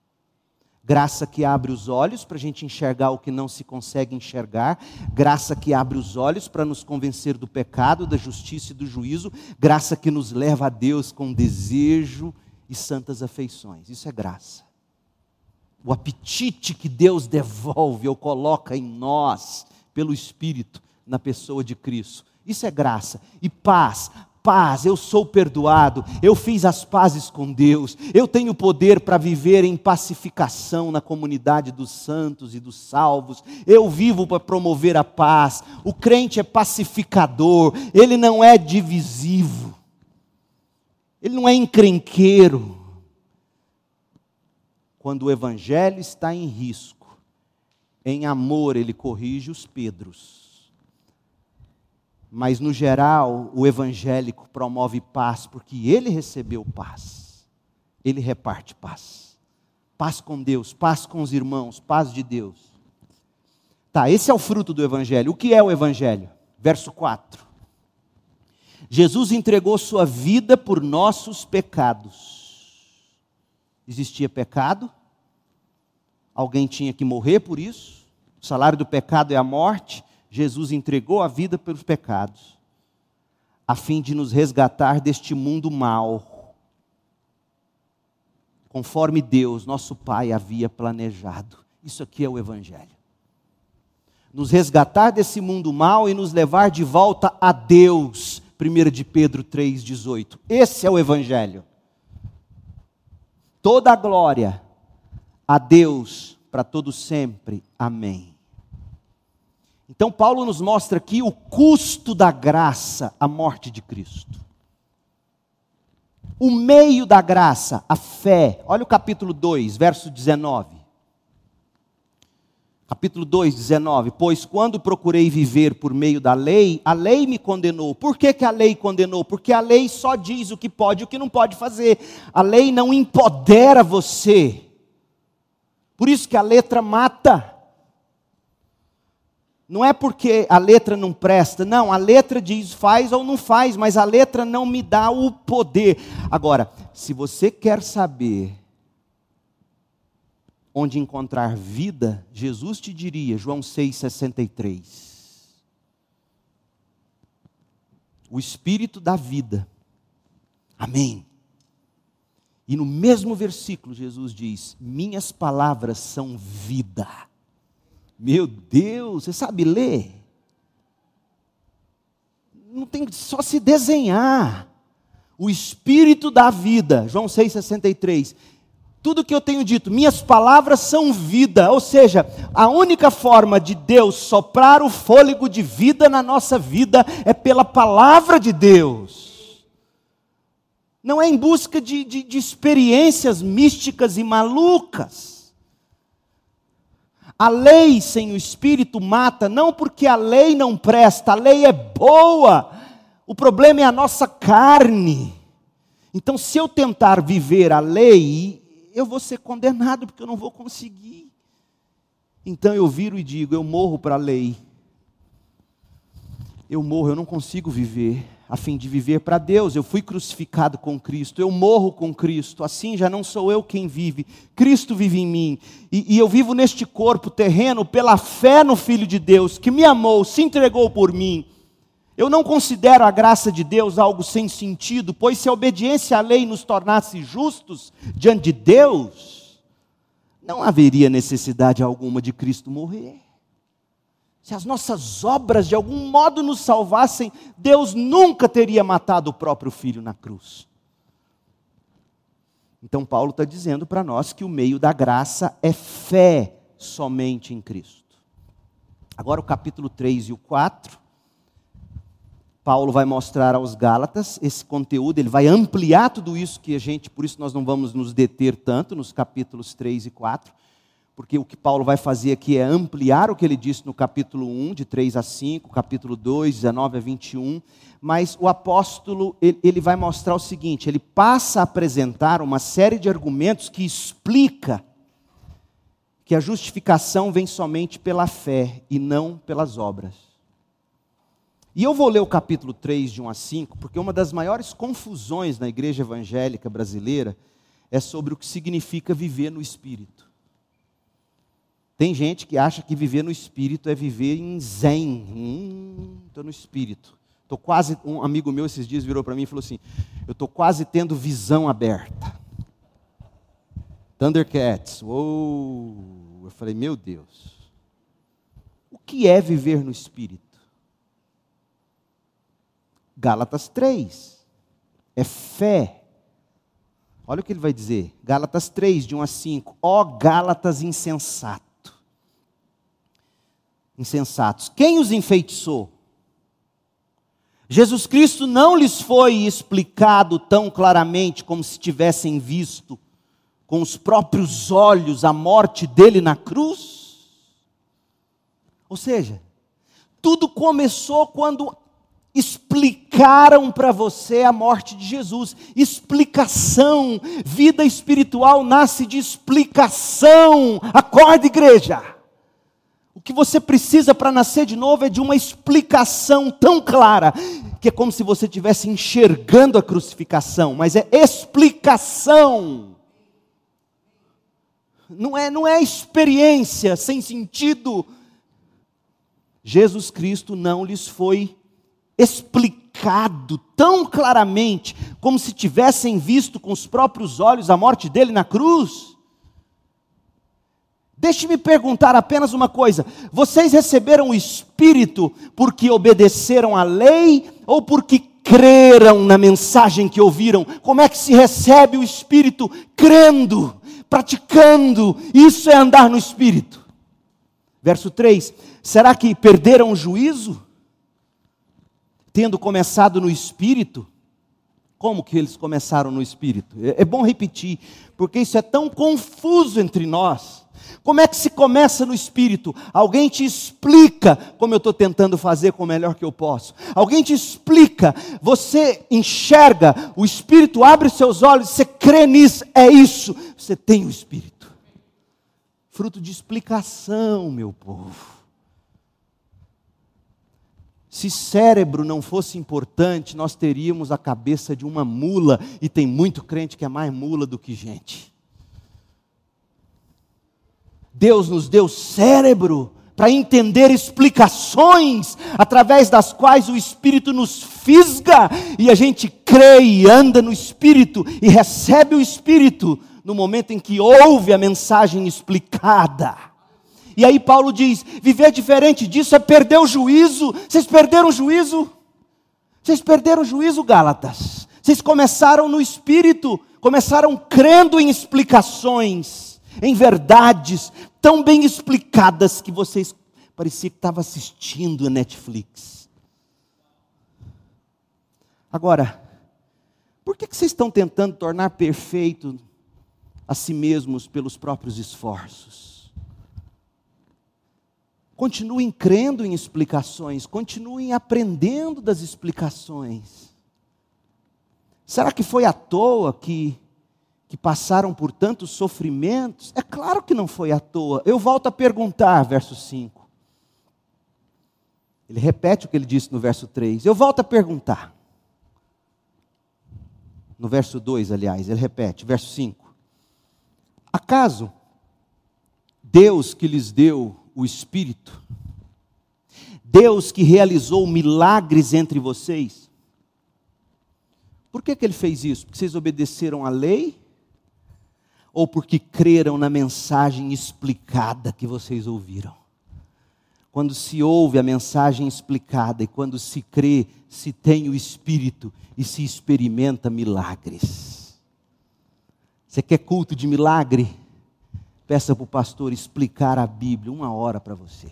graça que abre os olhos para a gente enxergar o que não se consegue enxergar, graça que abre os olhos para nos convencer do pecado, da justiça e do juízo, graça que nos leva a Deus com desejo e santas afeições. Isso é graça. O apetite que Deus devolve ou coloca em nós pelo Espírito na pessoa de Cristo. Isso é graça. E paz. Paz, eu sou perdoado, eu fiz as pazes com Deus, eu tenho poder para viver em pacificação na comunidade dos santos e dos salvos, eu vivo para promover a paz. O crente é pacificador, ele não é divisivo, ele não é encrenqueiro. Quando o evangelho está em risco, em amor ele corrige os Pedros mas no geral, o evangélico promove paz porque ele recebeu paz. Ele reparte paz. Paz com Deus, paz com os irmãos, paz de Deus. Tá, esse é o fruto do evangelho. O que é o evangelho? Verso 4. Jesus entregou sua vida por nossos pecados. Existia pecado? Alguém tinha que morrer por isso? O salário do pecado é a morte. Jesus entregou a vida pelos pecados, a fim de nos resgatar deste mundo mal, conforme Deus, nosso Pai, havia planejado. Isso aqui é o Evangelho. Nos resgatar desse mundo mal e nos levar de volta a Deus. 1 de Pedro 3,18. Esse é o Evangelho. Toda a glória a Deus para todo sempre. Amém. Então, Paulo nos mostra aqui o custo da graça, a morte de Cristo. O meio da graça, a fé. Olha o capítulo 2, verso 19. Capítulo 2, 19. Pois quando procurei viver por meio da lei, a lei me condenou. Por que, que a lei condenou? Porque a lei só diz o que pode e o que não pode fazer. A lei não empodera você. Por isso que a letra mata. Não é porque a letra não presta, não, a letra diz faz ou não faz, mas a letra não me dá o poder. Agora, se você quer saber onde encontrar vida, Jesus te diria, João 6,63. O Espírito da vida. Amém. E no mesmo versículo, Jesus diz: Minhas palavras são vida meu Deus, você sabe ler? Não tem só se desenhar. O espírito da vida, João 6:63. Tudo que eu tenho dito, minhas palavras são vida, ou seja, a única forma de Deus soprar o fôlego de vida na nossa vida é pela palavra de Deus. Não é em busca de, de, de experiências místicas e malucas. A lei sem o espírito mata, não porque a lei não presta, a lei é boa. O problema é a nossa carne. Então, se eu tentar viver a lei, eu vou ser condenado, porque eu não vou conseguir. Então eu viro e digo: eu morro para a lei. Eu morro, eu não consigo viver a fim de viver para Deus. Eu fui crucificado com Cristo, eu morro com Cristo, assim já não sou eu quem vive, Cristo vive em mim. E, e, eu vivo neste corpo terreno pela fé no Filho de Deus, que me amou, se entregou por mim. Eu não considero a graça de Deus algo sem sentido, pois se a obediência à lei nos tornasse justos diante de Deus, não haveria necessidade alguma de Cristo morrer. Se as nossas obras de algum modo nos salvassem, Deus nunca teria matado o próprio filho na cruz. Então, Paulo está dizendo para nós que o meio da graça é fé somente em Cristo. Agora, o capítulo 3 e o 4. Paulo vai mostrar aos Gálatas esse conteúdo, ele vai ampliar tudo isso que a gente, por isso nós não vamos nos deter tanto nos capítulos 3 e 4 porque o que Paulo vai fazer aqui é ampliar o que ele disse no capítulo 1, de 3 a 5, capítulo 2, 19 a 21, mas o apóstolo, ele, vai mostrar o seguinte, ele passa a apresentar uma série de argumentos que explica que a justificação vem somente pela fé e não pelas obras. E eu vou ler o capítulo 3, de 1 a 5, porque uma das maiores confusões na igreja evangélica brasileira é sobre o que significa viver no Espírito. Tem gente que acha que viver no espírito é viver em zen. Estou hum, no espírito. Tô quase, um amigo meu esses dias virou para mim e falou assim: Eu estou quase tendo visão aberta. Thundercats. Uou! Eu falei: Meu Deus. O que é viver no espírito? Gálatas 3. é fé. Olha o que ele vai dizer, Gálatas 3, de 1 a 5. Ó Gálatas insensato. Insensatos. Quem os enfeitiçou? Jesus Cristo não lhes foi explicado tão claramente como se tivessem visto com os próprios olhos a morte dele na cruz? Ou seja, tudo começou quando explicaram para você a morte de Jesus. Explicação, vida espiritual nasce de explicação. Acorda, igreja. Que você precisa para nascer de novo é de uma explicação tão clara, que é como se você estivesse enxergando a crucificação, mas é explicação. Não é, não é experiência sem sentido Jesus Cristo não lhes foi explicado tão claramente, como se tivessem visto com os próprios olhos a morte dele na cruz. Deixe-me perguntar apenas uma coisa: vocês receberam o Espírito porque obedeceram à lei ou porque creram na mensagem que ouviram? Como é que se recebe o Espírito? Crendo, praticando, isso é andar no Espírito. Verso 3: Será que perderam o juízo? Tendo começado no espírito? Como que eles começaram no espírito? É, é bom repetir, porque isso é tão confuso entre nós. Como é que se começa no espírito? Alguém te explica, como eu estou tentando fazer com o melhor que eu posso. Alguém te explica, você enxerga, o espírito abre seus olhos, você crê nisso, é isso. Você tem o espírito. Fruto de explicação, meu povo. Se cérebro não fosse importante, nós teríamos a cabeça de uma mula, e tem muito crente que é mais mula do que gente. Deus nos deu cérebro para entender explicações através das quais o Espírito nos fisga e a gente crê e anda no Espírito e recebe o Espírito no momento em que ouve a mensagem explicada. E aí Paulo diz: viver diferente disso é perder o juízo. Vocês perderam o juízo? Vocês perderam o juízo, Gálatas. Vocês começaram no espírito, começaram crendo em explicações, em verdades tão bem explicadas que vocês parecia que estavam assistindo a Netflix. Agora, por que, que vocês estão tentando tornar perfeito a si mesmos pelos próprios esforços? Continuem crendo em explicações, continuem aprendendo das explicações. Será que foi à toa que, que passaram por tantos sofrimentos? É claro que não foi à toa. Eu volto a perguntar, verso 5. Ele repete o que ele disse no verso 3. Eu volto a perguntar. No verso 2, aliás, ele repete, verso 5. Acaso Deus que lhes deu o Espírito. Deus que realizou milagres entre vocês. Por que, que ele fez isso? Porque vocês obedeceram à lei? Ou porque creram na mensagem explicada que vocês ouviram? Quando se ouve a mensagem explicada e quando se crê, se tem o Espírito e se experimenta milagres. Você quer culto de milagre? Peça para o pastor explicar a Bíblia uma hora para você.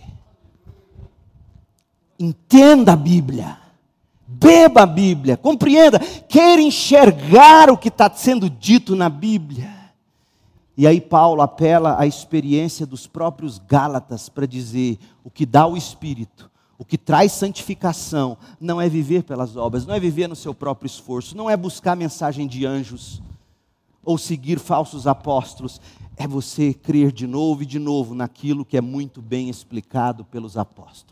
Entenda a Bíblia. Beba a Bíblia, compreenda, queira enxergar o que está sendo dito na Bíblia. E aí Paulo apela à experiência dos próprios Gálatas para dizer o que dá o Espírito, o que traz santificação, não é viver pelas obras, não é viver no seu próprio esforço, não é buscar mensagem de anjos ou seguir falsos apóstolos, é você crer de novo e de novo naquilo que é muito bem explicado pelos apóstolos.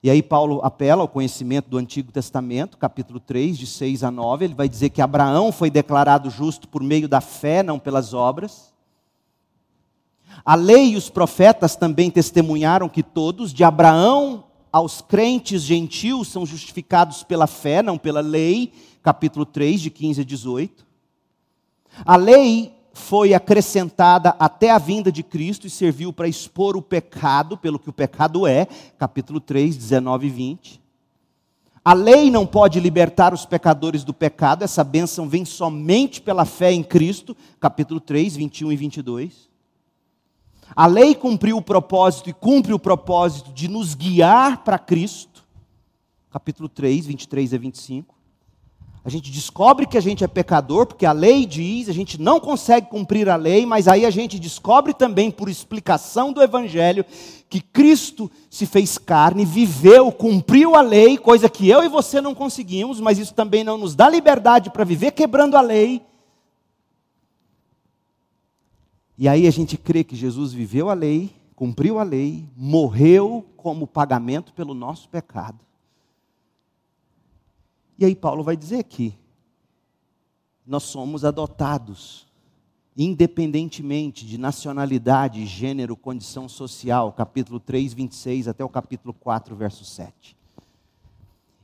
E aí Paulo apela ao conhecimento do Antigo Testamento, capítulo 3, de 6 a 9, ele vai dizer que Abraão foi declarado justo por meio da fé, não pelas obras. A lei e os profetas também testemunharam que todos, de Abraão aos crentes gentios, são justificados pela fé, não pela lei, capítulo 3, de 15 a 18. A lei foi acrescentada até a vinda de Cristo e serviu para expor o pecado, pelo que o pecado é, capítulo 3, 19 e 20. A lei não pode libertar os pecadores do pecado, essa bênção vem somente pela fé em Cristo, capítulo 3, 21 e 22. A lei cumpriu o propósito e cumpre o propósito de nos guiar para Cristo, capítulo 3, 23 a 25. A gente descobre que a gente é pecador, porque a lei diz, a gente não consegue cumprir a lei, mas aí a gente descobre também, por explicação do Evangelho, que Cristo se fez carne, viveu, cumpriu a lei, coisa que eu e você não conseguimos, mas isso também não nos dá liberdade para viver quebrando a lei. E aí a gente crê que Jesus viveu a lei, cumpriu a lei, morreu como pagamento pelo nosso pecado. E aí Paulo vai dizer que nós somos adotados, independentemente de nacionalidade, gênero, condição social, capítulo 3, 26 até o capítulo 4, verso 7.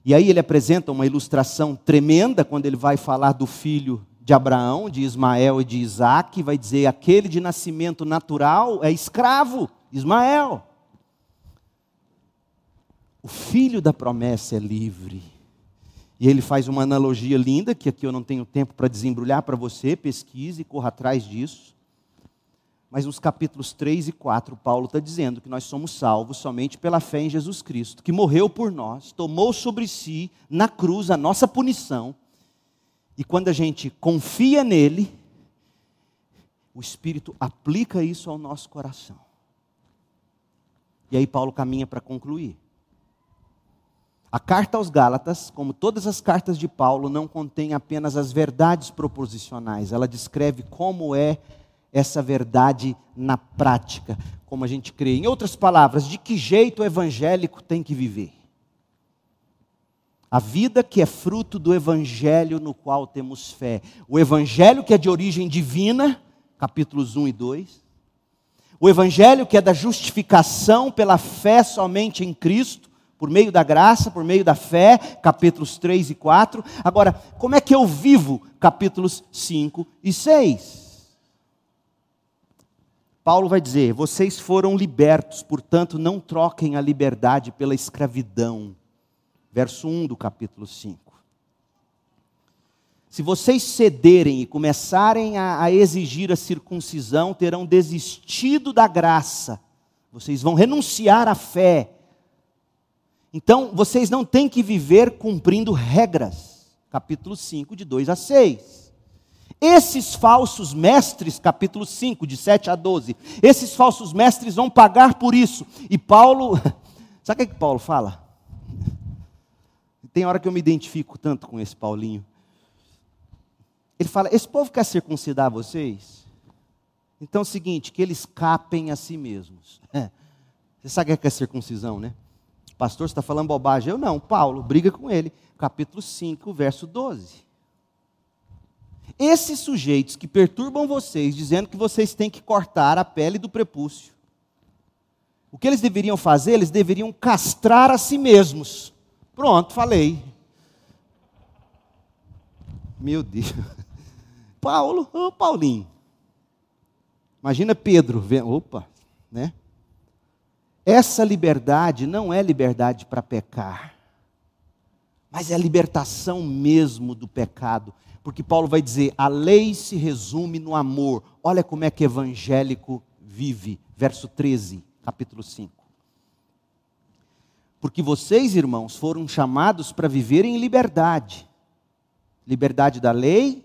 E aí ele apresenta uma ilustração tremenda quando ele vai falar do filho de Abraão, de Ismael e de Isaac, vai dizer: aquele de nascimento natural é escravo, Ismael. O filho da promessa é livre. E ele faz uma analogia linda, que aqui eu não tenho tempo para desembrulhar para você, pesquise e corra atrás disso. Mas nos capítulos 3 e 4, Paulo está dizendo que nós somos salvos somente pela fé em Jesus Cristo, que morreu por nós, tomou sobre si, na cruz, a nossa punição. E quando a gente confia nele, o Espírito aplica isso ao nosso coração. E aí Paulo caminha para concluir. A carta aos Gálatas, como todas as cartas de Paulo, não contém apenas as verdades proposicionais, ela descreve como é essa verdade na prática, como a gente crê. Em outras palavras, de que jeito o evangélico tem que viver? A vida que é fruto do evangelho no qual temos fé. O evangelho que é de origem divina, capítulos 1 e 2. O evangelho que é da justificação pela fé somente em Cristo por meio da graça, por meio da fé, capítulos 3 e 4. Agora, como é que eu vivo? Capítulos 5 e 6. Paulo vai dizer: Vocês foram libertos, portanto, não troquem a liberdade pela escravidão. Verso 1 do capítulo 5. Se vocês cederem e começarem a, a exigir a circuncisão, terão desistido da graça, vocês vão renunciar à fé então, vocês não têm que viver cumprindo regras. Capítulo 5, de 2 a 6. Esses falsos mestres, capítulo 5, de 7 a 12, esses falsos mestres vão pagar por isso. E Paulo, sabe o que, que Paulo fala? Tem hora que eu me identifico tanto com esse Paulinho. Ele fala: Esse povo quer circuncidar vocês? Então é o seguinte: que eles capem a si mesmos. Você sabe o que é circuncisão, né? Pastor, você está falando bobagem? Eu não. Paulo, briga com ele. Capítulo 5, verso 12. Esses sujeitos que perturbam vocês, dizendo que vocês têm que cortar a pele do prepúcio, o que eles deveriam fazer? Eles deveriam castrar a si mesmos. Pronto, falei. Meu Deus. Paulo, ô Paulinho. Imagina Pedro, opa, né? Essa liberdade não é liberdade para pecar, mas é a libertação mesmo do pecado. Porque Paulo vai dizer: a lei se resume no amor. Olha como é que evangélico vive. Verso 13, capítulo 5. Porque vocês, irmãos, foram chamados para viver em liberdade liberdade da lei,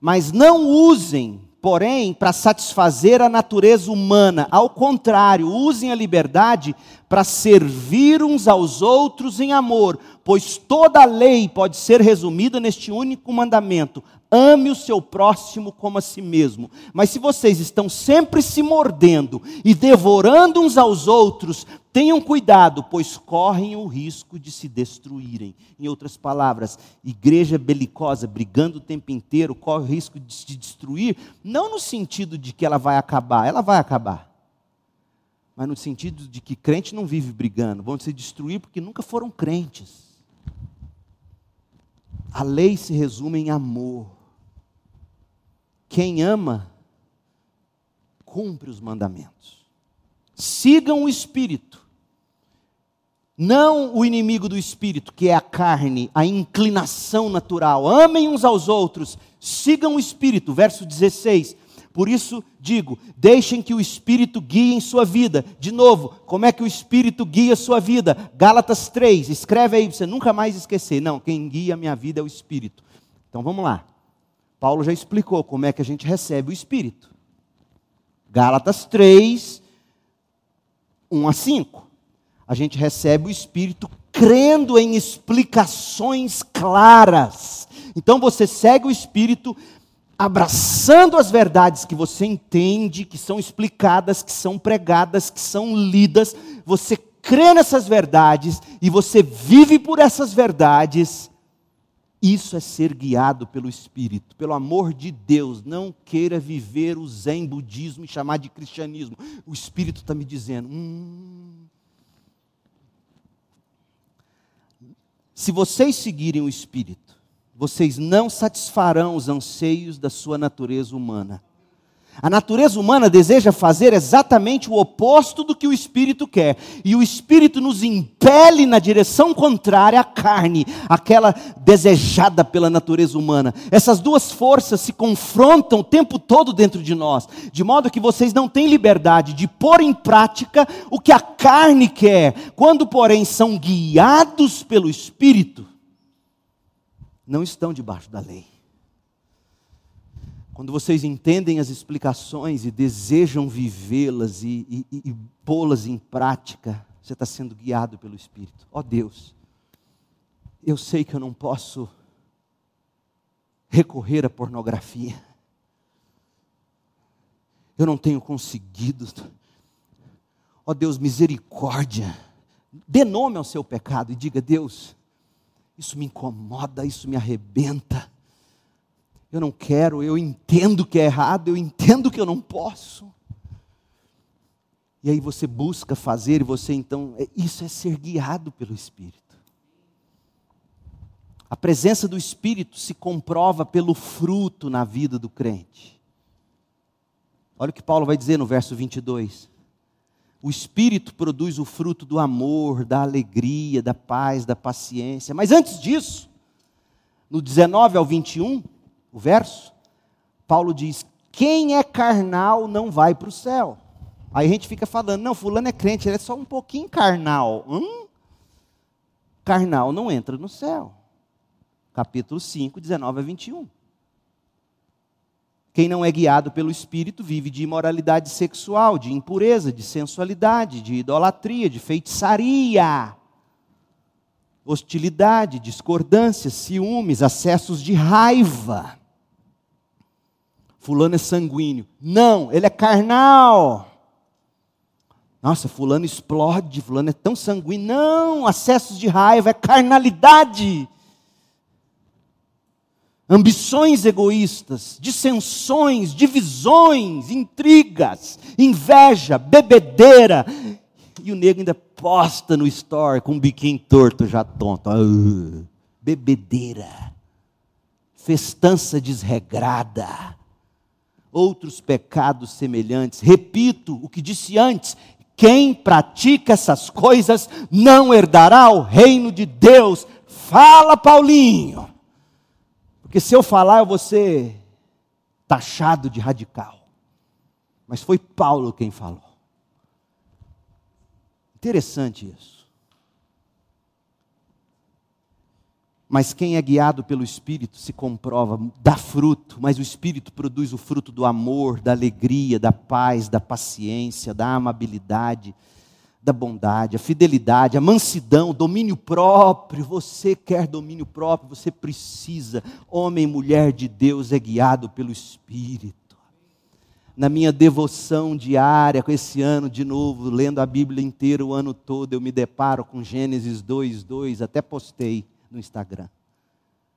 mas não usem porém, para satisfazer a natureza humana. Ao contrário, usem a liberdade para servir uns aos outros em amor, pois toda a lei pode ser resumida neste único mandamento: ame o seu próximo como a si mesmo. Mas se vocês estão sempre se mordendo e devorando uns aos outros, tenham cuidado, pois correm o risco de se destruírem. Em outras palavras, igreja belicosa, brigando o tempo inteiro, corre o risco de se destruir, não no sentido de que ela vai acabar, ela vai acabar. Mas no sentido de que crente não vive brigando, vão se destruir porque nunca foram crentes. A lei se resume em amor. Quem ama, cumpre os mandamentos. Sigam o Espírito. não o inimigo do espírito, que é a carne, a inclinação natural. Amem uns aos outros, sigam o espírito. Verso 16. Por isso digo: deixem que o Espírito guie em sua vida. De novo, como é que o Espírito guia sua vida? Gálatas 3, escreve aí você nunca mais esquecer. Não, quem guia a minha vida é o Espírito. Então vamos lá. Paulo já explicou como é que a gente recebe o Espírito. Gálatas 3, 1 a 5. A gente recebe o Espírito crendo em explicações claras. Então você segue o Espírito abraçando as verdades que você entende, que são explicadas, que são pregadas, que são lidas, você crê nessas verdades e você vive por essas verdades. Isso é ser guiado pelo Espírito. Pelo amor de Deus, não queira viver o Zen budismo e chamar de cristianismo. O Espírito está me dizendo. Hum. Se vocês seguirem o Espírito, vocês não satisfarão os anseios da sua natureza humana. A natureza humana deseja fazer exatamente o oposto do que o espírito quer, e o espírito nos impele na direção contrária à carne, aquela desejada pela natureza humana. Essas duas forças se confrontam o tempo todo dentro de nós, de modo que vocês não têm liberdade de pôr em prática o que a carne quer, quando, porém, são guiados pelo espírito não estão debaixo da lei. Quando vocês entendem as explicações e desejam vivê-las e, e, e pô-las em prática, você está sendo guiado pelo Espírito. Ó oh Deus, eu sei que eu não posso recorrer à pornografia. Eu não tenho conseguido. Ó oh Deus, misericórdia. Dê nome ao seu pecado e diga: Deus, isso me incomoda, isso me arrebenta. Eu não quero, eu entendo que é errado, eu entendo que eu não posso. E aí você busca fazer, e você então, é, isso é ser guiado pelo Espírito. A presença do Espírito se comprova pelo fruto na vida do crente. Olha o que Paulo vai dizer no verso 22. O Espírito produz o fruto do amor, da alegria, da paz, da paciência. Mas antes disso, no 19 ao 21, o verso, Paulo diz: Quem é carnal não vai para o céu. Aí a gente fica falando: Não, Fulano é crente, ele é só um pouquinho carnal. Hum? Carnal não entra no céu. Capítulo 5, 19 a 21. Quem não é guiado pelo Espírito vive de imoralidade sexual, de impureza, de sensualidade, de idolatria, de feitiçaria, hostilidade, discordâncias, ciúmes, acessos de raiva. Fulano é sanguíneo. Não, ele é carnal. Nossa, fulano explode, fulano é tão sanguíneo. Não, acessos de raiva é carnalidade ambições egoístas, dissensões, divisões, intrigas, inveja, bebedeira. E o nego ainda posta no store com um biquinho torto, já tonto. Uh, bebedeira, festança desregrada, outros pecados semelhantes. Repito o que disse antes: quem pratica essas coisas não herdará o reino de Deus. Fala, Paulinho. Porque se eu falar, eu vou ser taxado de radical. Mas foi Paulo quem falou. Interessante isso. Mas quem é guiado pelo Espírito se comprova, dá fruto, mas o Espírito produz o fruto do amor, da alegria, da paz, da paciência, da amabilidade, da bondade, a fidelidade, a mansidão, o domínio próprio. Você quer domínio próprio, você precisa. Homem e mulher de Deus é guiado pelo Espírito. Na minha devoção diária, com esse ano de novo, lendo a Bíblia inteira o ano todo, eu me deparo com Gênesis 2, 2, até postei no Instagram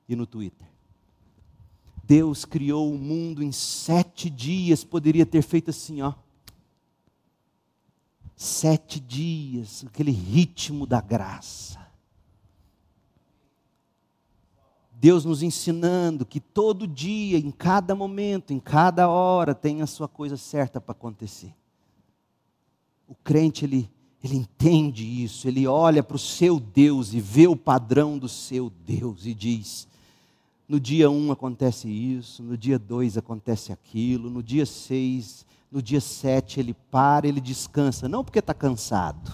e no Twitter. Deus criou o mundo em sete dias, poderia ter feito assim, ó Sete dias, aquele ritmo da graça. Deus nos ensinando que todo dia, em cada momento, em cada hora, tem a sua coisa certa para acontecer. O crente, ele, ele entende isso, ele olha para o seu Deus e vê o padrão do seu Deus e diz: no dia um acontece isso, no dia dois acontece aquilo, no dia seis, no dia sete ele para, ele descansa, não porque está cansado,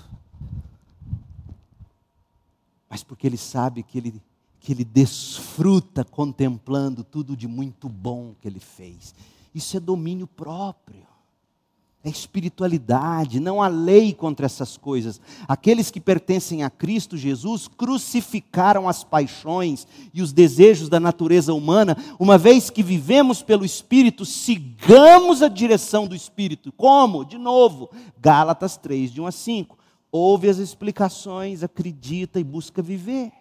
mas porque ele sabe que ele, que ele desfruta contemplando tudo de muito bom que ele fez. Isso é domínio próprio é espiritualidade, não há lei contra essas coisas. Aqueles que pertencem a Cristo Jesus crucificaram as paixões e os desejos da natureza humana, uma vez que vivemos pelo Espírito, sigamos a direção do Espírito. Como? De novo, Gálatas 3, de 1 a 5. Ouve as explicações, acredita e busca viver.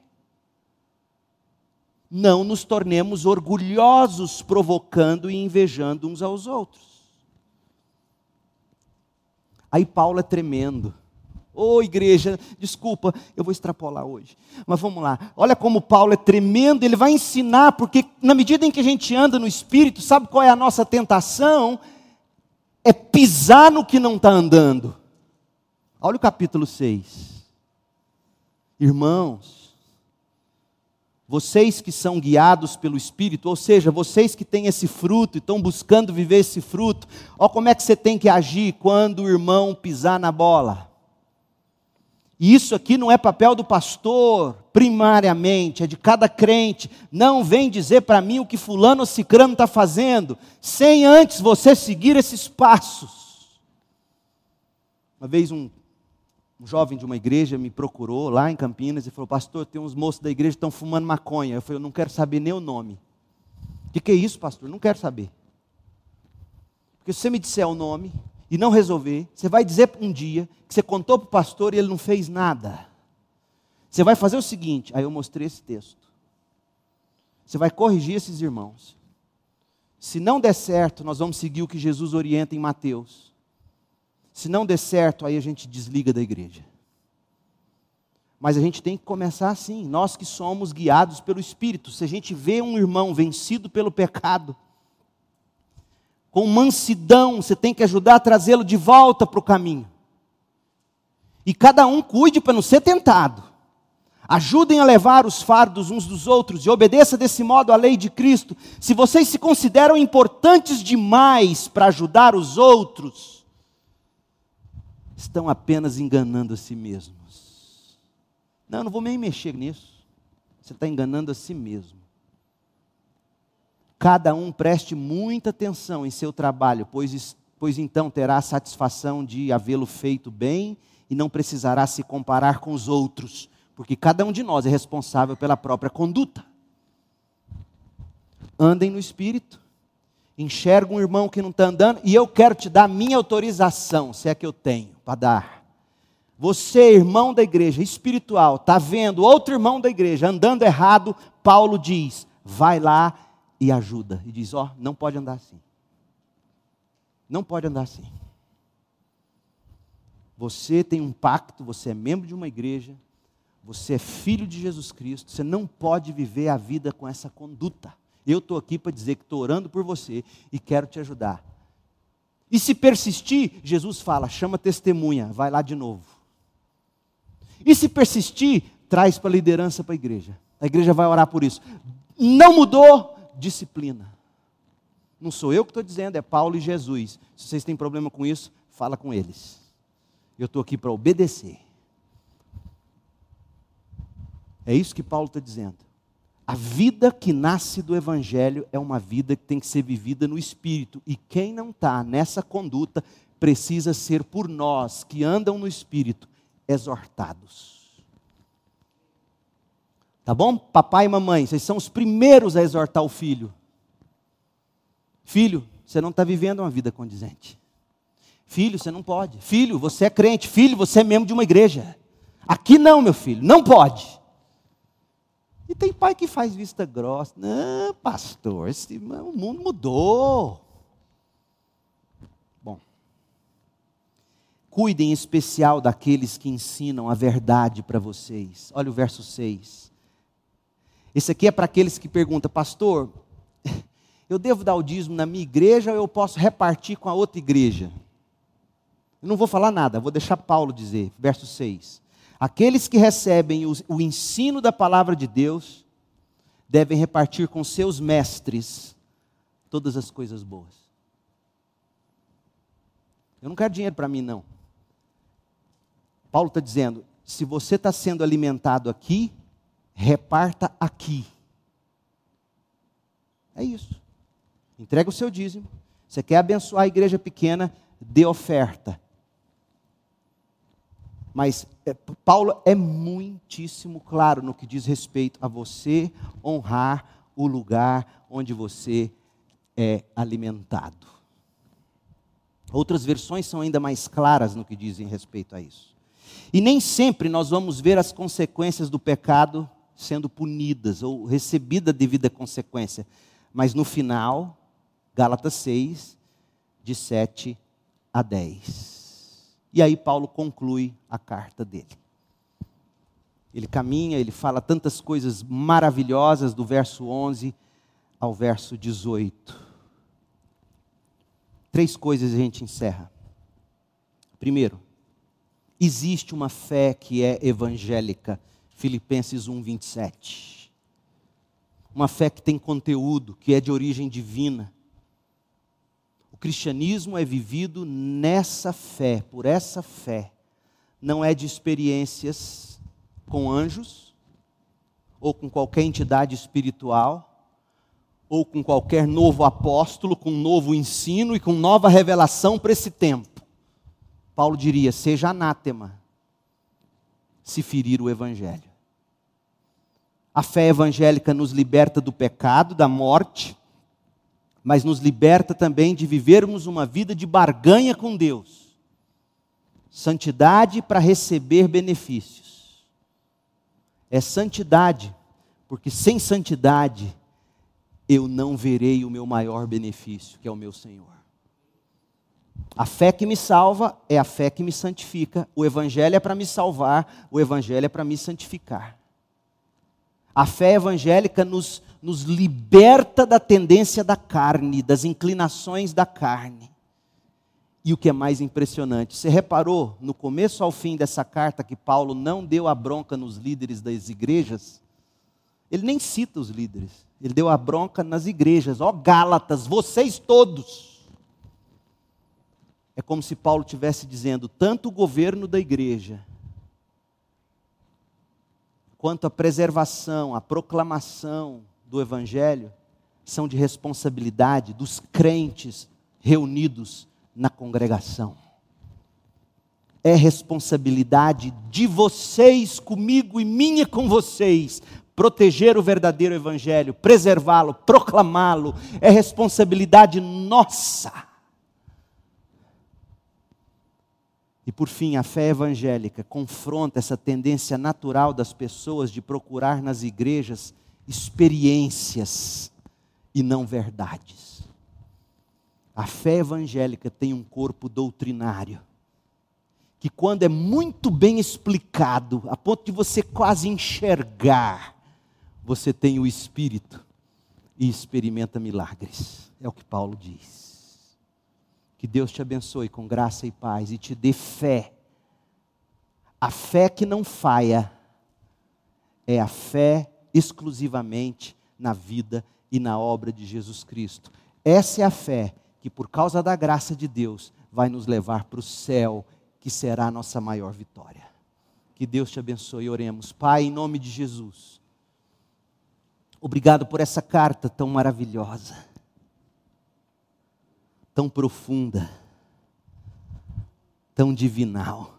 Não nos tornemos orgulhosos, provocando e invejando uns aos outros. Aí Paulo é tremendo. Ô oh, igreja, desculpa, eu vou extrapolar hoje. Mas vamos lá. Olha como Paulo é tremendo, ele vai ensinar, porque na medida em que a gente anda no Espírito, sabe qual é a nossa tentação? É pisar no que não está andando. Olha o capítulo 6. Irmãos, vocês que são guiados pelo Espírito, ou seja, vocês que têm esse fruto e estão buscando viver esse fruto, olha como é que você tem que agir quando o irmão pisar na bola. E isso aqui não é papel do pastor, primariamente, é de cada crente. Não vem dizer para mim o que fulano ou cicrano está fazendo, sem antes você seguir esses passos. Uma vez um um jovem de uma igreja me procurou lá em Campinas e falou: Pastor, tem uns moços da igreja que estão fumando maconha. Eu falei: Eu não quero saber nem o nome. O que, que é isso, pastor? Não quero saber. Porque se você me disser o nome e não resolver, você vai dizer um dia que você contou para o pastor e ele não fez nada. Você vai fazer o seguinte: aí eu mostrei esse texto. Você vai corrigir esses irmãos. Se não der certo, nós vamos seguir o que Jesus orienta em Mateus. Se não der certo, aí a gente desliga da igreja. Mas a gente tem que começar assim, nós que somos guiados pelo Espírito. Se a gente vê um irmão vencido pelo pecado, com mansidão, você tem que ajudar a trazê-lo de volta para o caminho. E cada um cuide para não ser tentado. Ajudem a levar os fardos uns dos outros e obedeça desse modo a lei de Cristo. Se vocês se consideram importantes demais para ajudar os outros, estão apenas enganando a si mesmos. Não, eu não vou nem mexer nisso. Você está enganando a si mesmo. Cada um preste muita atenção em seu trabalho, pois, pois então terá a satisfação de havê-lo feito bem e não precisará se comparar com os outros, porque cada um de nós é responsável pela própria conduta. Andem no espírito, enxerga um irmão que não está andando e eu quero te dar minha autorização, se é que eu tenho para dar. Você, irmão da igreja espiritual, está vendo outro irmão da igreja andando errado, Paulo diz: vai lá e ajuda. E diz: ó, oh, não pode andar assim. Não pode andar assim. Você tem um pacto, você é membro de uma igreja, você é filho de Jesus Cristo, você não pode viver a vida com essa conduta. Eu estou aqui para dizer que estou orando por você e quero te ajudar. E se persistir, Jesus fala: chama testemunha, vai lá de novo. E se persistir, traz para a liderança para a igreja. A igreja vai orar por isso. Não mudou, disciplina. Não sou eu que estou dizendo, é Paulo e Jesus. Se vocês têm problema com isso, fala com eles. Eu estou aqui para obedecer. É isso que Paulo está dizendo. A vida que nasce do Evangelho é uma vida que tem que ser vivida no Espírito. E quem não está nessa conduta precisa ser por nós, que andam no Espírito, exortados. Tá bom? Papai e mamãe, vocês são os primeiros a exortar o filho. Filho, você não está vivendo uma vida condizente. Filho, você não pode. Filho, você é crente. Filho, você é membro de uma igreja. Aqui não, meu filho, não pode. E tem pai que faz vista grossa. Não, pastor, esse, o mundo mudou. Bom, cuidem em especial daqueles que ensinam a verdade para vocês. Olha o verso 6. Esse aqui é para aqueles que perguntam, pastor, eu devo dar o dízimo na minha igreja ou eu posso repartir com a outra igreja? Eu não vou falar nada, vou deixar Paulo dizer, verso 6. Aqueles que recebem o, ensino da palavra de Deus devem repartir com seus mestres todas as coisas boas. Eu não quero dinheiro para mim, não. Paulo está dizendo: se você está sendo alimentado aqui, reparta aqui. É isso. Entrega o seu dízimo. Você quer abençoar a igreja pequena, dê oferta. Mas é, Paulo é muitíssimo claro no que diz respeito a você honrar o lugar onde você é alimentado. Outras versões são ainda mais claras no que dizem respeito a isso. E nem sempre nós vamos ver as consequências do pecado sendo punidas ou recebida a devida consequência. Mas no final, Gálatas 6, de 7 a 10. E aí Paulo conclui a carta dele. Ele caminha, ele fala tantas coisas maravilhosas do verso 11 ao verso 18. Três coisas a gente encerra. Primeiro, existe uma fé que é evangélica, Filipenses 1, 27. Uma fé que tem conteúdo, que é de origem divina cristianismo é vivido nessa fé, por essa fé. Não é de experiências com anjos, ou com qualquer entidade espiritual, ou com qualquer novo apóstolo, com novo ensino e com nova revelação para esse tempo. Paulo diria: seja anátema se ferir o evangelho. A fé evangélica nos liberta do pecado, da morte, mas nos liberta também de vivermos uma vida de barganha com Deus. Santidade para receber benefícios. É santidade, porque sem santidade eu não verei o meu maior benefício, que é o meu Senhor. A fé que me salva é a fé que me santifica. O Evangelho é para me salvar, o Evangelho é para me santificar. A fé evangélica nos, nos liberta da tendência da carne, das inclinações da carne. E o que é mais impressionante, você reparou no começo ao fim dessa carta que Paulo não deu a bronca nos líderes das igrejas? Ele nem cita os líderes, ele deu a bronca nas igrejas. Ó Gálatas, vocês todos. É como se Paulo estivesse dizendo: tanto o governo da igreja, quanto à preservação, à proclamação do Evangelho, são de responsabilidade dos crentes reunidos na congregação. É responsabilidade de vocês comigo e minha com vocês proteger o verdadeiro Evangelho, preservá-lo, proclamá-lo, é responsabilidade nossa. E por fim, a fé evangélica confronta essa tendência natural das pessoas de procurar nas igrejas experiências e não verdades. A fé evangélica tem um corpo doutrinário, que quando é muito bem explicado, a ponto de você quase enxergar, você tem o Espírito e experimenta milagres. É o que Paulo diz. Que Deus te abençoe com graça e paz e te dê fé. A fé que não falha é a fé exclusivamente na vida e na obra de Jesus Cristo. Essa é a fé que, por causa da graça de Deus, vai nos levar para o céu, que será a nossa maior vitória. Que Deus te abençoe. Oremos. Pai, em nome de Jesus. Obrigado por essa carta tão maravilhosa tão profunda, tão divinal.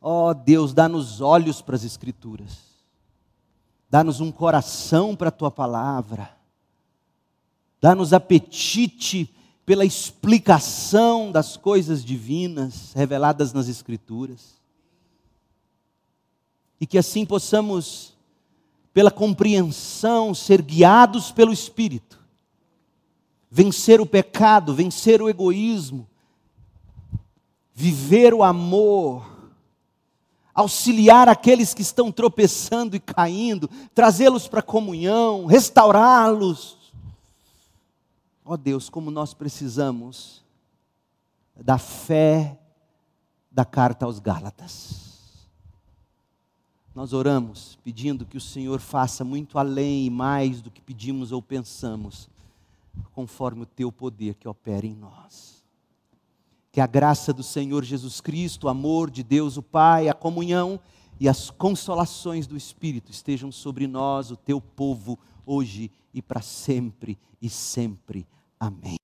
Ó oh, Deus, dá-nos olhos para as Escrituras, dá-nos um coração para a tua palavra, dá-nos apetite pela explicação das coisas divinas reveladas nas Escrituras, e que assim possamos, pela compreensão, ser guiados pelo Espírito vencer o pecado, vencer o egoísmo, viver o amor, auxiliar aqueles que estão tropeçando e caindo, trazê-los para a comunhão, restaurá-los. Ó oh Deus, como nós precisamos da fé da carta aos Gálatas. Nós oramos pedindo que o Senhor faça muito além e mais do que pedimos ou pensamos, conforme o teu poder que opera em nós. Que a graça do Senhor Jesus Cristo, o amor de Deus o Pai, a comunhão e as consolações do Espírito estejam sobre nós, o teu povo, hoje e para sempre e sempre. Amém.